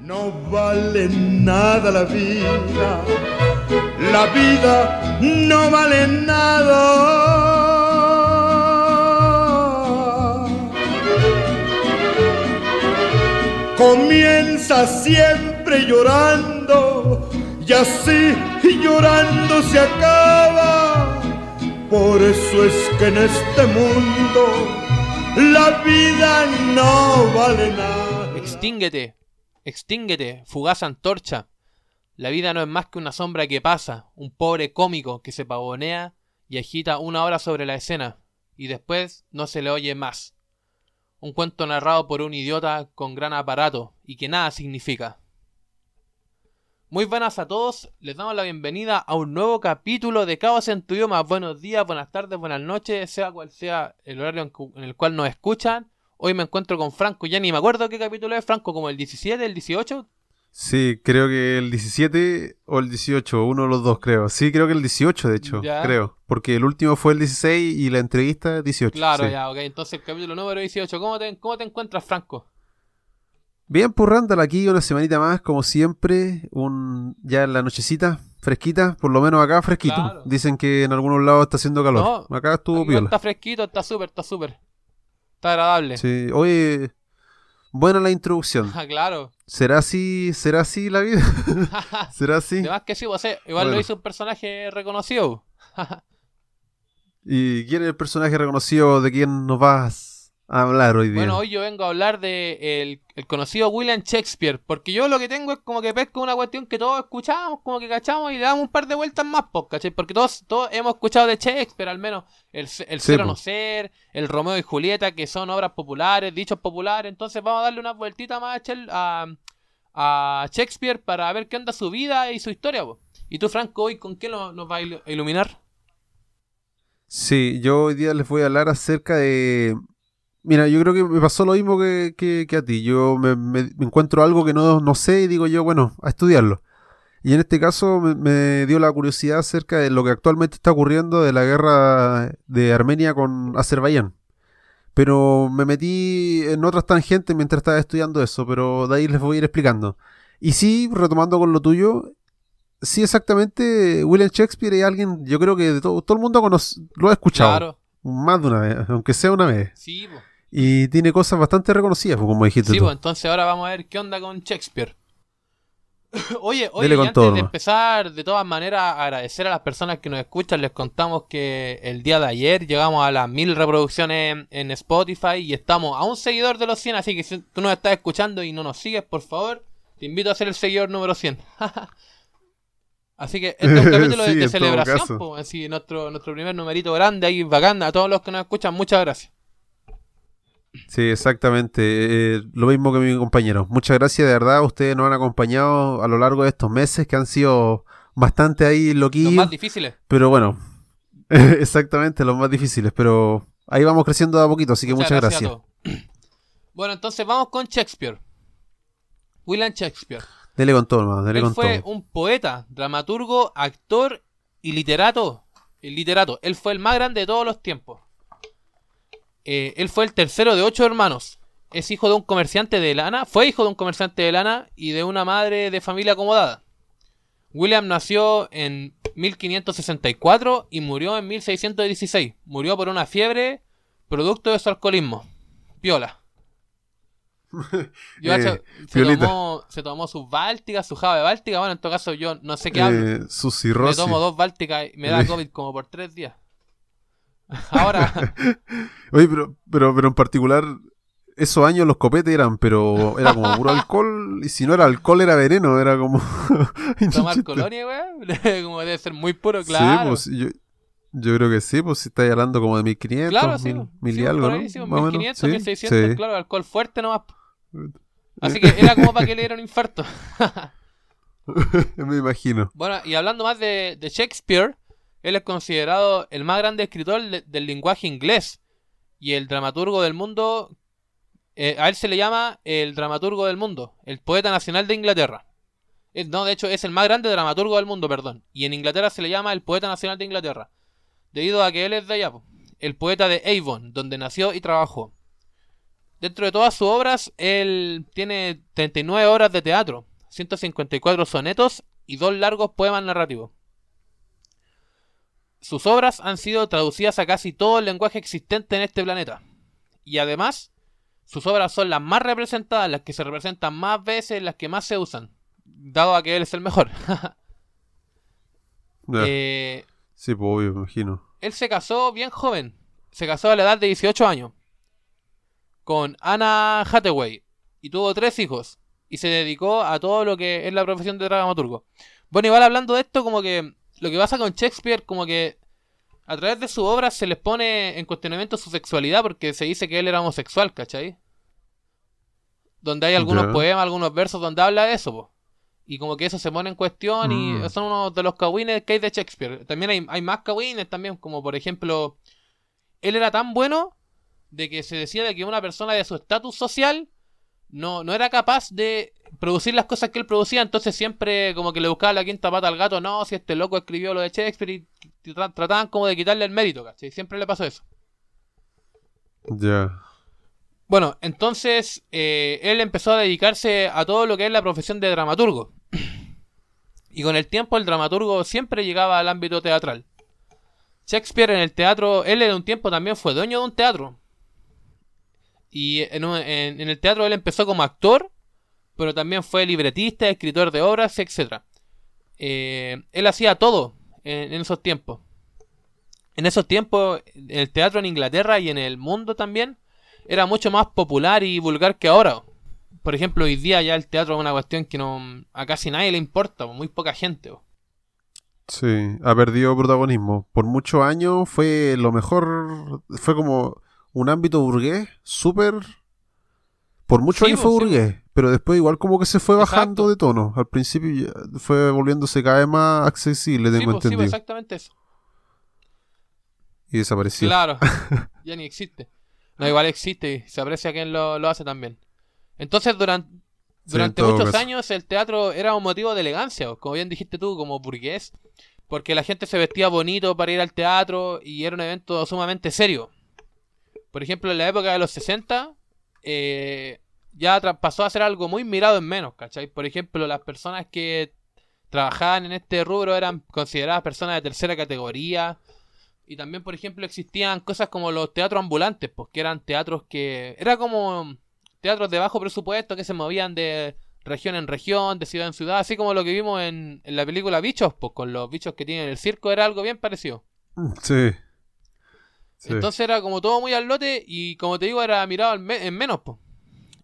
No vale nada la vida, la vida no vale nada. Comienza siempre llorando y así llorando se acaba. Por eso es que en este mundo la vida no vale nada. Extínguete, extínguete, fugaz antorcha. La vida no es más que una sombra que pasa, un pobre cómico que se pavonea y agita una hora sobre la escena, y después no se le oye más. Un cuento narrado por un idiota con gran aparato y que nada significa. Muy buenas a todos, les damos la bienvenida a un nuevo capítulo de Caos en tu idioma. Buenos días, buenas tardes, buenas noches, sea cual sea el horario en, el cual nos escuchan. Hoy me encuentro con Franco, ya ni me acuerdo qué capítulo es, Franco, como el 17, el 18. Sí, creo que el 17 o el 18, uno de los dos creo. Sí, creo que el 18 de hecho, Ya. creo. Porque el último fue el 16 y la entrevista 18. Claro, sí. ya, ok, entonces el capítulo número 18. ¿Cómo te, cómo te encuentras, Franco? Bien, pues Randall, aquí una semanita más, como siempre, un ya en la nochecita, fresquita, por lo menos acá fresquito. Claro. Dicen que en algunos lados está haciendo calor. No, acá estuvo Aquí piola. Está fresquito, está súper, está súper. Está agradable. Sí, oye, buena la introducción. Ah, claro. ¿Será así, será así la vida? ¿Será así? Además que sí, pues, eh, igual lo hizo un personaje reconocido. ¿Y quién es el personaje reconocido de quién nos vas a hablar hoy día? Bueno, hoy yo vengo a hablar de el, el conocido William Shakespeare, porque yo lo que tengo es como que pesco una cuestión que todos escuchamos, como que cachamos y le damos un par de vueltas más, pues, ¿cachai? Porque todos, todos hemos escuchado de Shakespeare, al menos el, el Sí, Ser o po. no ser, el Romeo y Julieta, que son obras populares, dichos populares, entonces vamos a darle una vueltita más a, a, a Shakespeare para ver qué onda su vida y su historia, pues. ¿Y tú, Franco, hoy con qué lo- nos va a ilu- iluminar? Sí, yo hoy día les voy a hablar acerca de... Mira, yo creo que me pasó lo mismo que, que- que a ti. Yo me, me- encuentro algo que no, no sé y digo yo, bueno, a estudiarlo. Y en este caso me, me dio la curiosidad acerca de lo que actualmente está ocurriendo de la guerra de Armenia con Azerbaiyán. Pero me metí en otras tangentes mientras estaba estudiando eso, pero de ahí les voy a ir explicando. Y sí, retomando con lo tuyo, sí, exactamente, William Shakespeare es alguien, yo creo que de todo, todo el mundo conoce, lo ha escuchado. Claro, Más de una vez, aunque sea una vez. sí, pues. Y tiene cosas bastante reconocidas, pues, como dijiste Sí, tú. pues entonces ahora vamos a ver qué onda con Shakespeare. oye, oye, antes todo de empezar, de todas maneras, agradecer a las personas que nos escuchan. Les contamos que el día de ayer llegamos a las mil reproducciones en, en Spotify y estamos a un seguidor de los 100. Así que si tú nos estás escuchando y no nos sigues, por favor, te invito a ser el seguidor número 100. Así que este es un capítulo de, Sí, de celebración. po, así, nuestro, nuestro primer numerito grande ahí, bacán. A todos los que nos escuchan, muchas gracias. Sí, exactamente. eh, lo mismo que mi compañero. Muchas gracias, de verdad. Ustedes nos han acompañado a lo largo de estos meses que han sido bastante ahí Los loquillos. más difíciles. Pero bueno, exactamente, los más difíciles. Pero ahí vamos creciendo de a poquito, así que muchas, gracias. Bueno, entonces vamos con Shakespeare. William Shakespeare. Dele con todo, hermano, dele Él con fue todo. un poeta, dramaturgo, actor y literato. El literato. Él fue el más grande de todos los tiempos. Eh, él fue el tercero de ocho hermanos. Es hijo de un comerciante de lana. Fue hijo de un comerciante de lana y de una madre de familia acomodada. William nació en 1564 y murió en 1616. Murió por una fiebre producto de su alcoholismo. Piola. Yo, Eh, se, tomó, se tomó sus bálticas, su java de báltica. Bueno, en todo caso, yo no sé qué hablo. Eh, su Me cirrosis. tomo dos bálticas y me da Eh. COVID como por tres días. Ahora, Oye, pero, pero, pero en particular, esos años los copetes eran, pero era como puro alcohol, y si no era alcohol era veneno, era como... tomar colonia, weón. como debe ser muy puro, claro. Sí, pues yo, yo creo que sí, pues si estáis hablando como de 1500, claro, sí. mil, mil sí, y algo, por ¿no? ahí, sí, Más o menos. 1500, Sí, 1600, sí. claro, alcohol fuerte nomás. Así que era como para que le diera un infarto. Me imagino. Bueno, y hablando más de, de Shakespeare, él es considerado el más grande escritor de- del lenguaje inglés y el dramaturgo del mundo. eh, a él se le llama el dramaturgo del mundo, el poeta nacional de Inglaterra. No, de hecho, es el más grande dramaturgo del mundo, perdón. Y en Inglaterra se le llama el poeta nacional de Inglaterra. Debido a que él es de allá, el poeta de Avon, donde nació y trabajó. dentro de todas sus obras, él tiene 39 horas de teatro, 154 sonetos y dos largos poemas narrativos. Sus obras han sido traducidas a casi todo el lenguaje existente en este planeta. Y además, sus obras son las más representadas, las que se representan más veces, las que más se usan, dado a que él es el mejor. eh, sí, pues obvio, imagino. Él se casó bien joven, se casó a la edad de 18 años, con Anna Hathaway, y tuvo tres hijos, y se dedicó a todo lo que es la profesión de dramaturgo. Bueno, igual hablando de esto, como que lo que pasa con Shakespeare, como que a través de su obra se les pone en cuestionamiento su sexualidad porque se dice que él era homosexual, ¿cachai? Donde hay algunos poemas, algunos versos donde habla de eso, Y como que eso se pone en cuestión y mm. son uno de los cagüines que hay de Shakespeare. También hay, hay más cagüines también, como por ejemplo, él era tan bueno de que se decía de que una persona de su estatus social no, no era capaz de producir las cosas que él producía, entonces siempre como que le buscaba la quinta pata al gato, no, si este loco escribió lo de Shakespeare y trataban como de quitarle el mérito, ¿cachai? Siempre le pasó eso. Ya. Bueno, entonces eh, él empezó a dedicarse a todo lo que es la profesión de dramaturgo. y con el tiempo el dramaturgo siempre llegaba al ámbito teatral. Shakespeare en el teatro, él en un tiempo también fue dueño de un teatro. Y en, el teatro él empezó como actor, pero también fue libretista, escritor de obras, etc. Eh, él hacía todo en, esos tiempos. En esos tiempos, el teatro en Inglaterra y en el mundo también era mucho más popular y vulgar que ahora. Por ejemplo, hoy día ya el teatro es una cuestión que no a casi nadie le importa, muy poca gente. Sí, ha perdido protagonismo. Por muchos años fue lo mejor, fue como un ámbito burgués súper... Por muchos años fue burgués, pero después igual como que se fue bajando de tono. Al principio fue volviéndose cada vez más accesible, tengo entendido. Sí, exactamente eso. Y desapareció. Claro, ya ni existe. No, igual existe y se aprecia quien lo, lo hace también. Entonces, durante, durante muchos años el teatro era un motivo de elegancia, como bien dijiste tú, como burgués, porque la gente se vestía bonito para ir al teatro y era un evento sumamente serio. Por ejemplo, en la época de los 60, eh, ya pasó a ser algo muy mirado en menos, ¿cachai? Por ejemplo, las personas que trabajaban en este rubro eran consideradas personas de tercera categoría. Y también, por ejemplo, existían cosas como los teatros ambulantes, pues que eran teatros que... Era como teatros de bajo presupuesto que se movían de región en región, de ciudad en ciudad, así como lo que vimos en, en la película Bichos, pues con los bichos que tienen el circo, era algo bien parecido. Sí. Entonces era como todo muy al lote y como te digo era mirado en menos.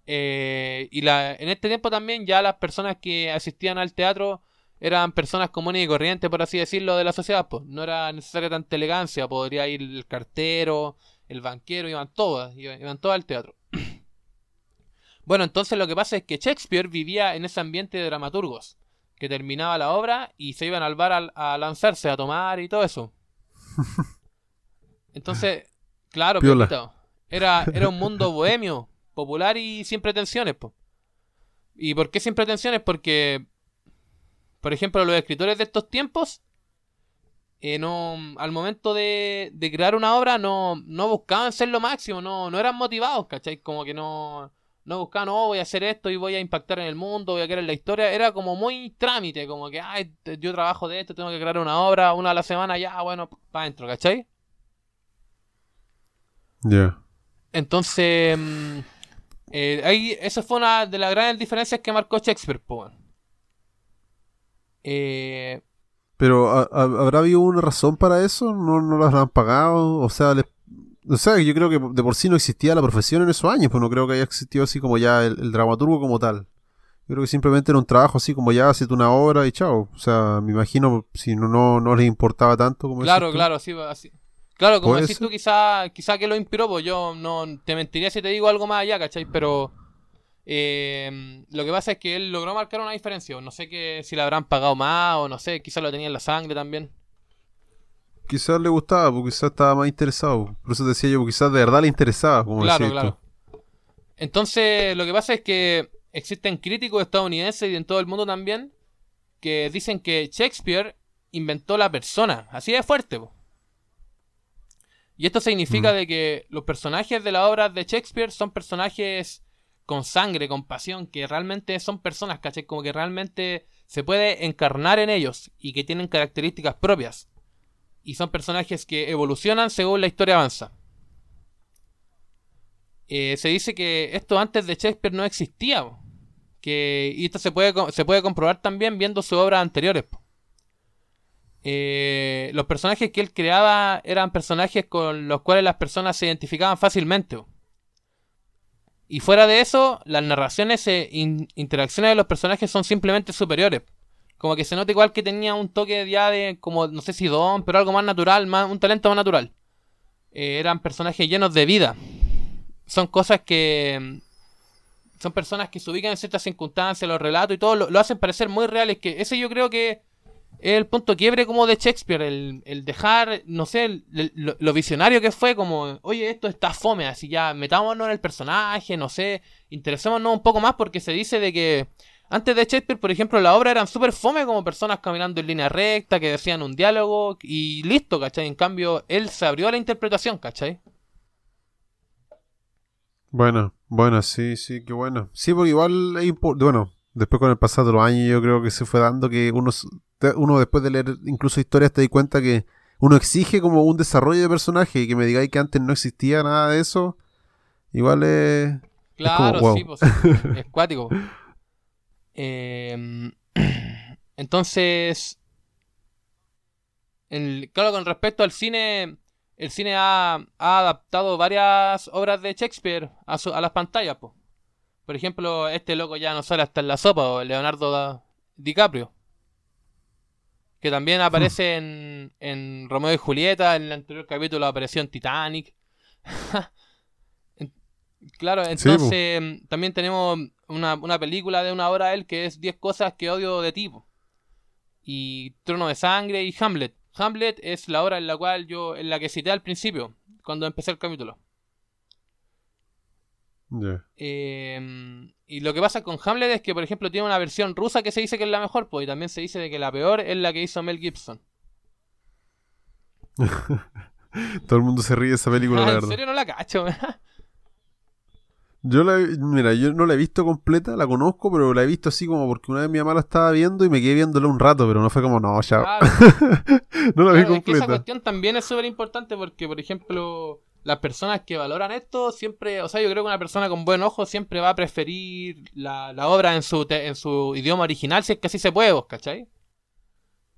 Eh, y la, en este tiempo también ya las personas que asistían al teatro eran personas comunes y corrientes, por así decirlo, de la sociedad. Pues. No era necesaria tanta elegancia, podría ir el cartero, el banquero, iban todas, iban, todas al teatro. bueno, entonces lo que pasa es que Shakespeare vivía en ese ambiente de dramaturgos, que terminaba la obra y se iban al bar a lanzarse, a tomar y todo eso. Entonces, claro, era, era un mundo bohemio, popular y sin pretensiones. Po. ¿Y por qué sin pretensiones? Porque, por ejemplo, los escritores de estos tiempos, eh, no, al momento de, de, crear una obra, no, no buscaban ser lo máximo, no, no eran motivados, ¿cachai? Como que no, no buscaban, oh, voy a hacer esto y voy a impactar en el mundo, voy a crear la historia. Era como muy trámite, como que, ay, yo trabajo de esto, tengo que crear una obra, una a la semana, ya, bueno, para adentro, ¿cachai? Ya. Entonces, mm, eh, ahí, esa fue una de las grandes diferencias que marcó Shakespeare, eh, Pero, ¿habrá habido una razón para eso? ¿No, no las han pagado? O sea, o sea, yo creo que de por sí no existía la profesión en esos años, pues no creo que haya existido así como ya el, dramaturgo como tal. Yo creo que simplemente era un trabajo así como ya haces una hora y chao. O sea, me imagino si no, no, no les importaba tanto como Claro, claro, sí, así, Claro, como decís tú, quizá, quizá que lo inspiró, pues yo no te mentiría si te digo algo más allá, ¿cachai? Pero eh, lo que pasa es que él logró marcar una diferencia. No sé que, si le habrán pagado más o no sé, quizás lo tenía en la sangre también. Quizás le gustaba, porque quizás estaba más interesado. Por eso decía yo, porque quizás de verdad le interesaba. Como claro, claro. Entonces, lo que pasa es que existen críticos estadounidenses y en todo el mundo también que dicen que Shakespeare inventó la persona. Así de fuerte, pues. Y esto significa Mm. de que los personajes de las obras de Shakespeare son personajes con sangre, con pasión, que realmente son personas, ¿cachai? Como que realmente se puede encarnar en ellos y que tienen características propias. Y son personajes que evolucionan según la historia avanza. Eh, se dice que esto antes de Shakespeare no existía. Que, y esto se puede, se puede comprobar también viendo sus obras anteriores. po. Eh, los personajes que él creaba eran personajes con los cuales las personas se identificaban fácilmente. Y fuera de eso, las narraciones e in- interacciones de los personajes son simplemente superiores. Como que se nota igual que tenía un toque ya de, como, no sé si don, pero algo más natural, más, un talento más natural. Eh, eran personajes llenos de vida. Son cosas que... Son personas que se ubican en ciertas circunstancias, los relatos y todo, lo, lo hacen parecer muy reales. Que ese yo creo que es el punto quiebre como de Shakespeare, el, el dejar, no sé, el- el- lo, lo visionario que fue, como, oye, esto está fome, así ya metámonos en el personaje, no sé, interesémonos un poco más porque se dice de que antes de Shakespeare, por ejemplo, la obra eran súper fome como personas caminando en línea recta, que decían un diálogo y listo, ¿cachai? En cambio, él se abrió a la interpretación, ¿cachai? Bueno, bueno, sí, sí, qué bueno. Sí, porque igual, bueno, después con el pasado de los años yo creo que se fue dando que uno, s- te- uno después de leer incluso historias te di cuenta que uno exige como un desarrollo de personaje y que me digáis que antes no existía nada de eso, igual es... Claro, wow. sí, pues, es cuático. Eh, entonces, el- claro, con respecto al cine, el cine ha, ha adaptado varias obras de Shakespeare a, su- a las pantallas. po. Por ejemplo, este loco ya no sale hasta en la sopa, o Leonardo da- DiCaprio. Que también aparece en, en Romeo y Julieta, en el anterior capítulo apareció en Titanic. Claro, entonces mm, también tenemos una, una película de una hora de él que es 10 cosas que odio de tipo. Y Trono de Sangre y Hamlet. Hamlet es la obra en la cual yo, en la que cité al principio, cuando empecé el capítulo. Ya. Eh, y lo que pasa con Hamlet es que, por ejemplo, tiene una versión rusa que se dice que es la mejor, pues, y también se dice de que la peor es la que hizo Mel Gibson. Todo el mundo se ríe de esa película, Ah, la en verdad. serio no la cacho. Yo la, mira, yo no la he visto completa, la conozco, pero la he visto así como porque una vez mi mamá la estaba viendo y me quedé viéndola un rato, pero no fue como, no, ya, Claro, no la vi claro, es que esa completa. cuestión también es súper importante porque, por ejemplo, las personas que valoran esto siempre, o sea, yo creo que una persona con buen ojo siempre va a preferir la, la obra en su, te- en su idioma original si es que así se puede, vos, ¿cachai?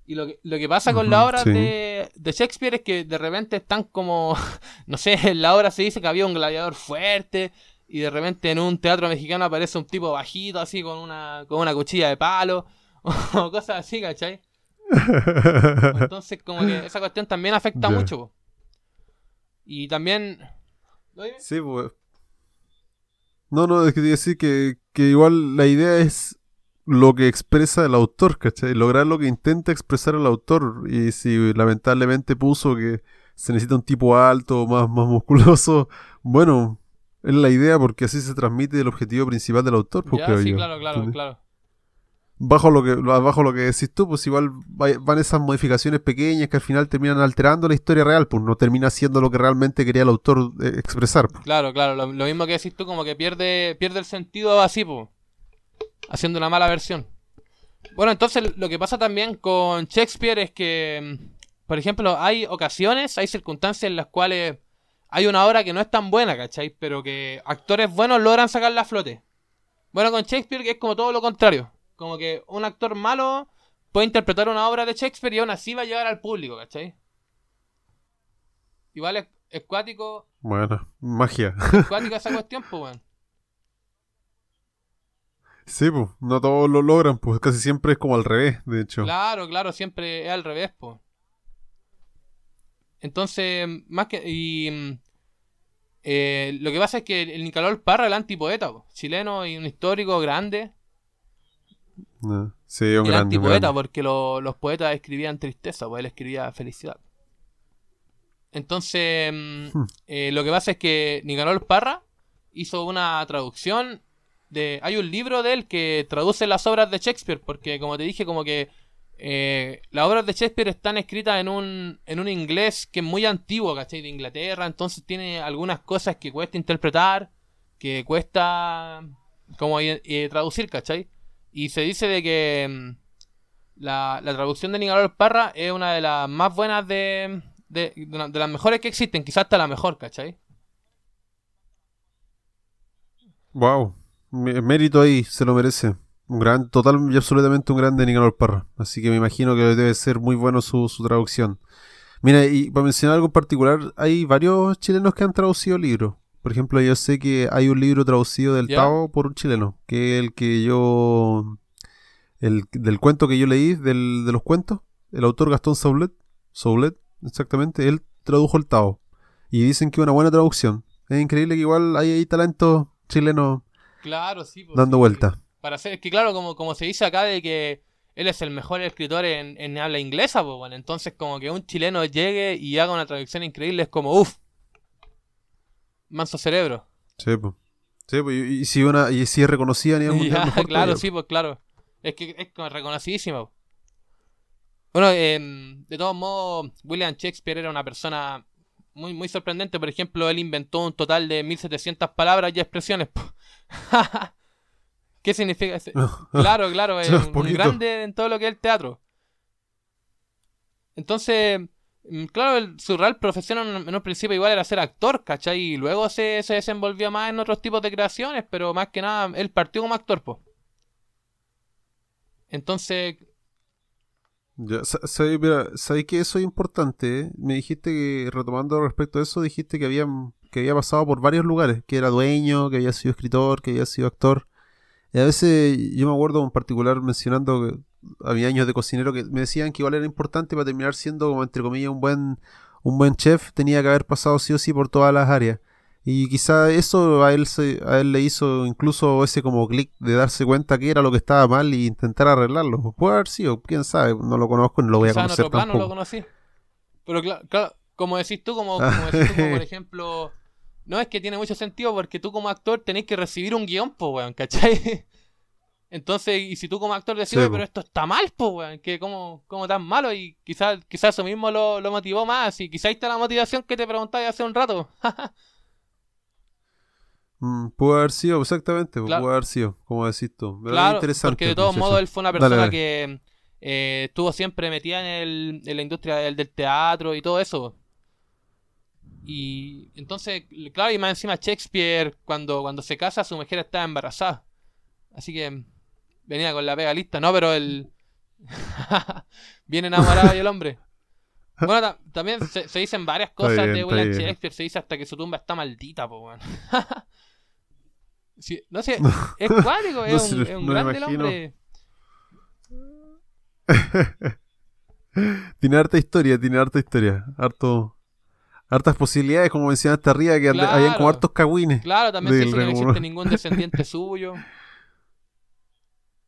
Y lo que, lo que pasa con Ujú, las obras sí. de, de Shakespeare es que de repente están como, no sé, en la obra se dice que había un gladiador fuerte y de repente en un teatro mexicano aparece un tipo bajito así con una, con una cuchilla de palo o cosas así, ¿cachai? Entonces, como que esa cuestión también afecta mucho. po. Y también. Sí, pues. No, no, es que te iba a decir que, que igual la idea es lo que expresa el autor, ¿cachai? Lograr lo que intenta expresar el autor. Y si lamentablemente puso que se necesita un tipo alto, más, más musculoso, bueno, es la idea porque así se transmite el objetivo principal del autor, pues, Ya, sí, yo. claro, claro, ¿Entiendes? claro. Bajo lo que bajo lo que decís tú, pues igual va- van esas modificaciones pequeñas que al final terminan alterando la historia real, pues no termina siendo lo que realmente quería el autor eh, expresar. pues. Claro, claro. Lo, mismo que decís tú, como que pierde, pierde el sentido así, po, haciendo una mala versión. Bueno, entonces lo que pasa también con Shakespeare es que, mm, por ejemplo, hay ocasiones, hay circunstancias en las cuales hay una obra que no es tan buena, ¿cachai? Pero que actores buenos logran sacarla a flote. Bueno, con Shakespeare es como todo lo contrario. Como que un actor malo puede interpretar una obra de Shakespeare y aún así va a llegar al público, ¿cachai? Igual es, es cuático, Bueno, magia. es cuática esa cuestión, pues, weón. Sí, pues, no todos lo logran, pues casi siempre es como al revés, de hecho. Claro, claro, siempre es al revés, pues. Entonces, más que. Y. eh, lo que pasa es que el Nicolás Parra, el antipoeta, po, chileno y un histórico grande. No, Sí, un el grande, un antipoeta, porque lo- los poetas escribían tristeza, pues él escribía felicidad. Entonces, mm, Hmm. eh, lo que pasa es que Nicanor Parra hizo una traducción de... Hay un libro de él que traduce las obras de Shakespeare, porque como te dije, como que eh, las obras de Shakespeare están escritas en un, en un inglés que es muy antiguo, ¿cachai? De Inglaterra, entonces tiene algunas cosas que cuesta interpretar, que cuesta como eh, traducir, ¿cachai? Y se dice de que mm, la, la, traducción de Nicolás Parra es una de las más buenas de, de, de, las mejores que existen, quizás hasta la mejor, ¿cachai? Wow, mérito ahí, se lo merece. Un gran, total y absolutamente un grande Nicolás Parra. Así que me imagino que debe ser muy bueno su, su traducción. Mira, y para mencionar algo en particular, hay varios chilenos que han traducido libros. Por ejemplo, yo sé que hay un libro traducido del Tao por un chileno, que es el que yo. El, del cuento que yo leí, del, de los cuentos, el autor Gastón Saulet, Saulet, exactamente, él tradujo el Tao. Y dicen que es una buena traducción. Es increíble que igual hay, hay talento chileno claro, sí, pues, dando vuelta. Para hacer, es que claro, como, como se dice acá de que él es el mejor escritor en, en habla inglesa, pues bueno, entonces como que un chileno llegue y haga una traducción increíble es como, uff, manso cerebro. Sí, pues. Sí, pues, y, si una, y si es reconocida a nivel mundial, Claro, sí, pues claro. Es que es reconocidísima. Bueno, eh, de todos modos, William Shakespeare era una persona muy, muy sorprendente. Por ejemplo, él inventó un total de 1700 palabras y expresiones. ¿Qué significa? eso? claro, claro, es un, grande en todo lo que es el teatro. Entonces, mm, claro, su real profesión en, un principio igual era ser actor, ¿cachai? Y luego se, se, desenvolvió más en otros tipos de creaciones, pero más que nada, él partió como actor, pues. Entonces, ya, sabéis que eso es importante. ¿eh? Me dijiste que, retomando respecto a eso, dijiste que que había pasado por varios lugares, que era dueño, que había sido escritor, que había sido actor. Y a veces yo me acuerdo en particular mencionando que había años de cocinero que me decían que igual era importante para terminar siendo como entre comillas un buen un buen chef tenía que haber pasado sí o sí por todas las áreas y quizá eso a él, se, a él le hizo incluso ese como clic de darse cuenta que era lo que estaba mal y intentar arreglarlo. Puede haber sido, quién sabe, no lo conozco, no lo voy a conocer en otro plano lo conocí. Pero claro, como decís tú, como, como decís tú, como por ejemplo, no es que tiene mucho sentido porque tú como actor tenés que recibir un guion, pues, weón, ¿cachai? Entonces, y si tú como actor decís, pero esto está mal, pues, weón, que como, como tan malo, y quizás quizás eso mismo lo, lo motivó más, y quizás ahí está la motivación que te preguntabas hace un rato. Mm, pudo haber sido, exactamente, pudo haber sido, como decís tú. claro, porque de todos modos él fue una persona que eh, estuvo siempre metida en, el, en la industria del, del, teatro y todo eso. Y entonces, claro, y más encima Shakespeare, cuando, cuando se casa, su mujer estaba embarazada. Así que venía con la pega lista, ¿no? Pero el... Bien enamorado y el hombre. Bueno, también se, dicen varias cosas de William Shakespeare. Se dice hasta que su tumba está maldita, pues, bueno. no sé, es cuático, es, un, es un grande el hombre. tiene harta historia, tiene harta historia. Harto, hartas posibilidades, como mencionaste arriba, que claro, habían como hartos cagüines. Claro, también se dice que no existe ningún descendiente suyo.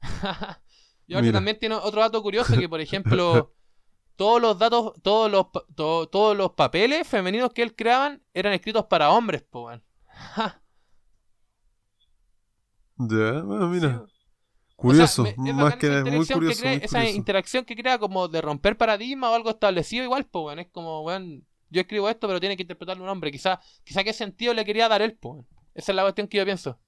y ahora también tiene otro dato curioso que, por ejemplo, todos los datos, todos los, todos los papeles femeninos que él creaban eran escritos para hombres, pues, Ya, bueno, mira. Curioso, más que muy curioso. esa interacción que crea como de romper paradigma o algo establecido igual, pues, bueno, es como, bueno, yo escribo esto, pero tiene que interpretarlo un hombre. Quizá, quizá qué sentido le quería dar él, pues. Esa es la cuestión que yo pienso.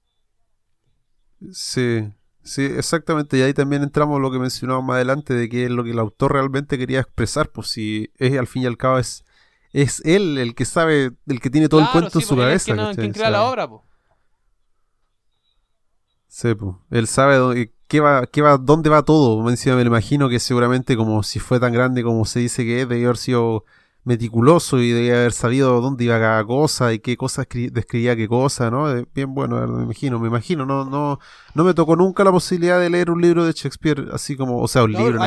Sí, sí, exactamente. Y ahí también entramos lo que mencionaba más adelante, de que es lo que el autor realmente quería expresar, pues si es al fin y al cabo es, es él el que sabe, el que tiene todo el cuento en su pues, cabeza. Es quien, crea la obra, pues. Sí, él sabe dónde, qué va, qué va, dónde va todo. me lo imagino que seguramente como si fue tan grande como se dice que es, debió haber sido meticuloso y debía haber sabido dónde iba cada cosa y qué cosas describía qué cosa, ¿no? Bien bueno, me imagino, me imagino, no, no, no me tocó nunca la posibilidad de leer un libro de Shakespeare así como, o sea, un libro,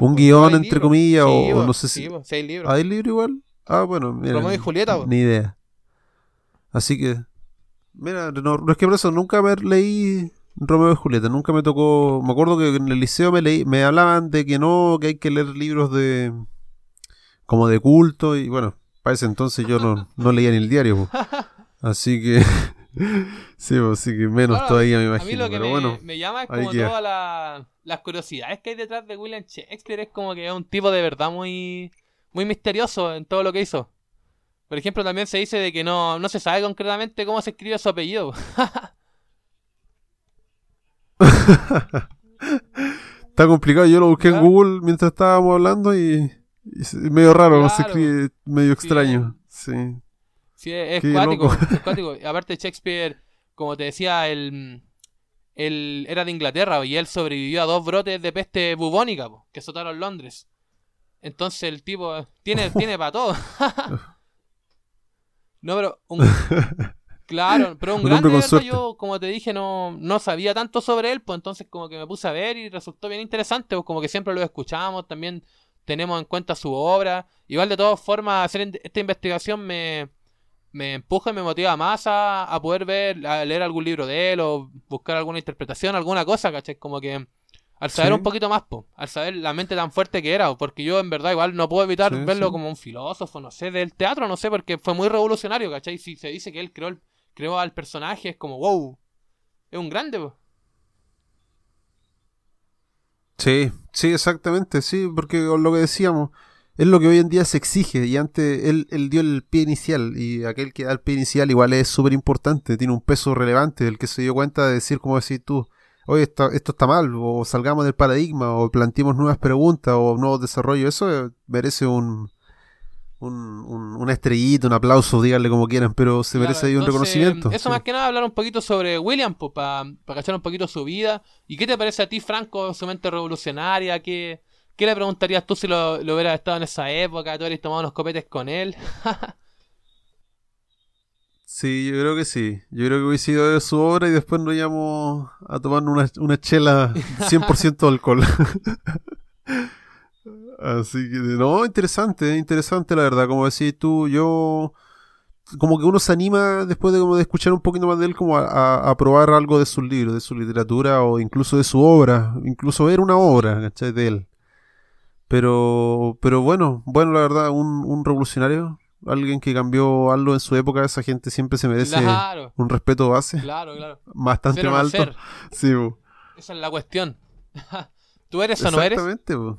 un guion entre comillas, o, no sé si, hay libro. ¿Hay libro igual? Ah, bueno, mira, y Julieta, ni idea. Así que Mira, no, es que por eso nunca me leí Romeo y Julieta, nunca me tocó. Me acuerdo que en el liceo me leí, me hablaban de que no, que hay que leer libros de. Como de culto, y bueno, para ese entonces yo no, no leía ni el diario. Así que Sí, pues sí que menos todavía me A imagino. mí lo que pero me, bueno, me llama es como todas la- las curiosidades que hay detrás de William Shakespeare. Es como que es un tipo de verdad muy, muy misterioso en todo lo que hizo. Por ejemplo, también se dice de que no, no se sabe concretamente cómo se escribe su apellido. está complicado. Yo lo busqué en Claro. Google mientras estábamos hablando y es medio raro, no se Claro. escribe medio Sí. extraño. Sí. Sí, es, es Qué cuático, es Aparte, Shakespeare, como te decía, él, él era de Inglaterra y él sobrevivió a dos brotes de peste bubónica po, que azotaron Londres. Entonces el tipo eh, tiene, tiene para todo. no, pero un, claro, pero un, Un de verdad, yo, como te dije, no, no sabía tanto sobre él, pues entonces como que me puse a ver y resultó bien interesante, pues como que siempre lo escuchamos, también tenemos en cuenta su obra. Igual de todas formas, hacer esta investigación me, me empuja y me motiva más a, a poder ver, a leer algún libro de él o buscar alguna interpretación, alguna cosa, ¿cachai? Como que al saber Sí. un poquito más, po, al saber la mente tan fuerte que era, porque yo en verdad igual no puedo evitar Sí, verlo sí. como un filósofo, no sé, del teatro, no sé, porque fue muy revolucionario, ¿cachai? Si se dice que él creó, el- creó al personaje, es como, wow, es un grande, po. Sí, sí, exactamente, sí, porque lo que decíamos, es lo que hoy en día se exige y antes él, él dio el pie inicial y aquel que da el pie inicial igual es súper importante, tiene un peso relevante, el que se dio cuenta de decir, como decís tú, oye, esto, esto está mal, o salgamos del paradigma, o planteemos nuevas preguntas, o nuevos desarrollos, eso eh, merece un, un, un- una estrellita, un aplauso, díganle como quieran, pero se Claro, merece ahí un reconocimiento. Eso sí. más que nada hablar un poquito sobre William, pues, para cachar un poquito su vida. ¿Y qué te parece a ti, Franco, su mente revolucionaria? ¿Qué, qué le preguntarías tú si lo, lo hubieras estado en esa época? ¿Tú hubieras tomado unos copetes con él? Sí, yo creo que sí. Yo creo que hubiese ido a ver su obra y después nos íbamos a tomar una, una chela 100% alcohol. Así que, no, interesante, interesante la verdad. Como decís tú, yo... Como que uno se anima después de, como de escuchar un poquito más de él como a, a- a probar algo de sus libros, de su literatura o incluso de su obra. Incluso ver una obra, ¿cachai? De él. Pero, pero bueno, bueno, la verdad, un, un revolucionario, alguien que cambió algo en su época, esa gente siempre se merece Claro, un respeto base claro, claro. bastante Ser o no más alto. ser, Sí, esa es la cuestión. ¿Tú eres o no eres? exactamente, bu.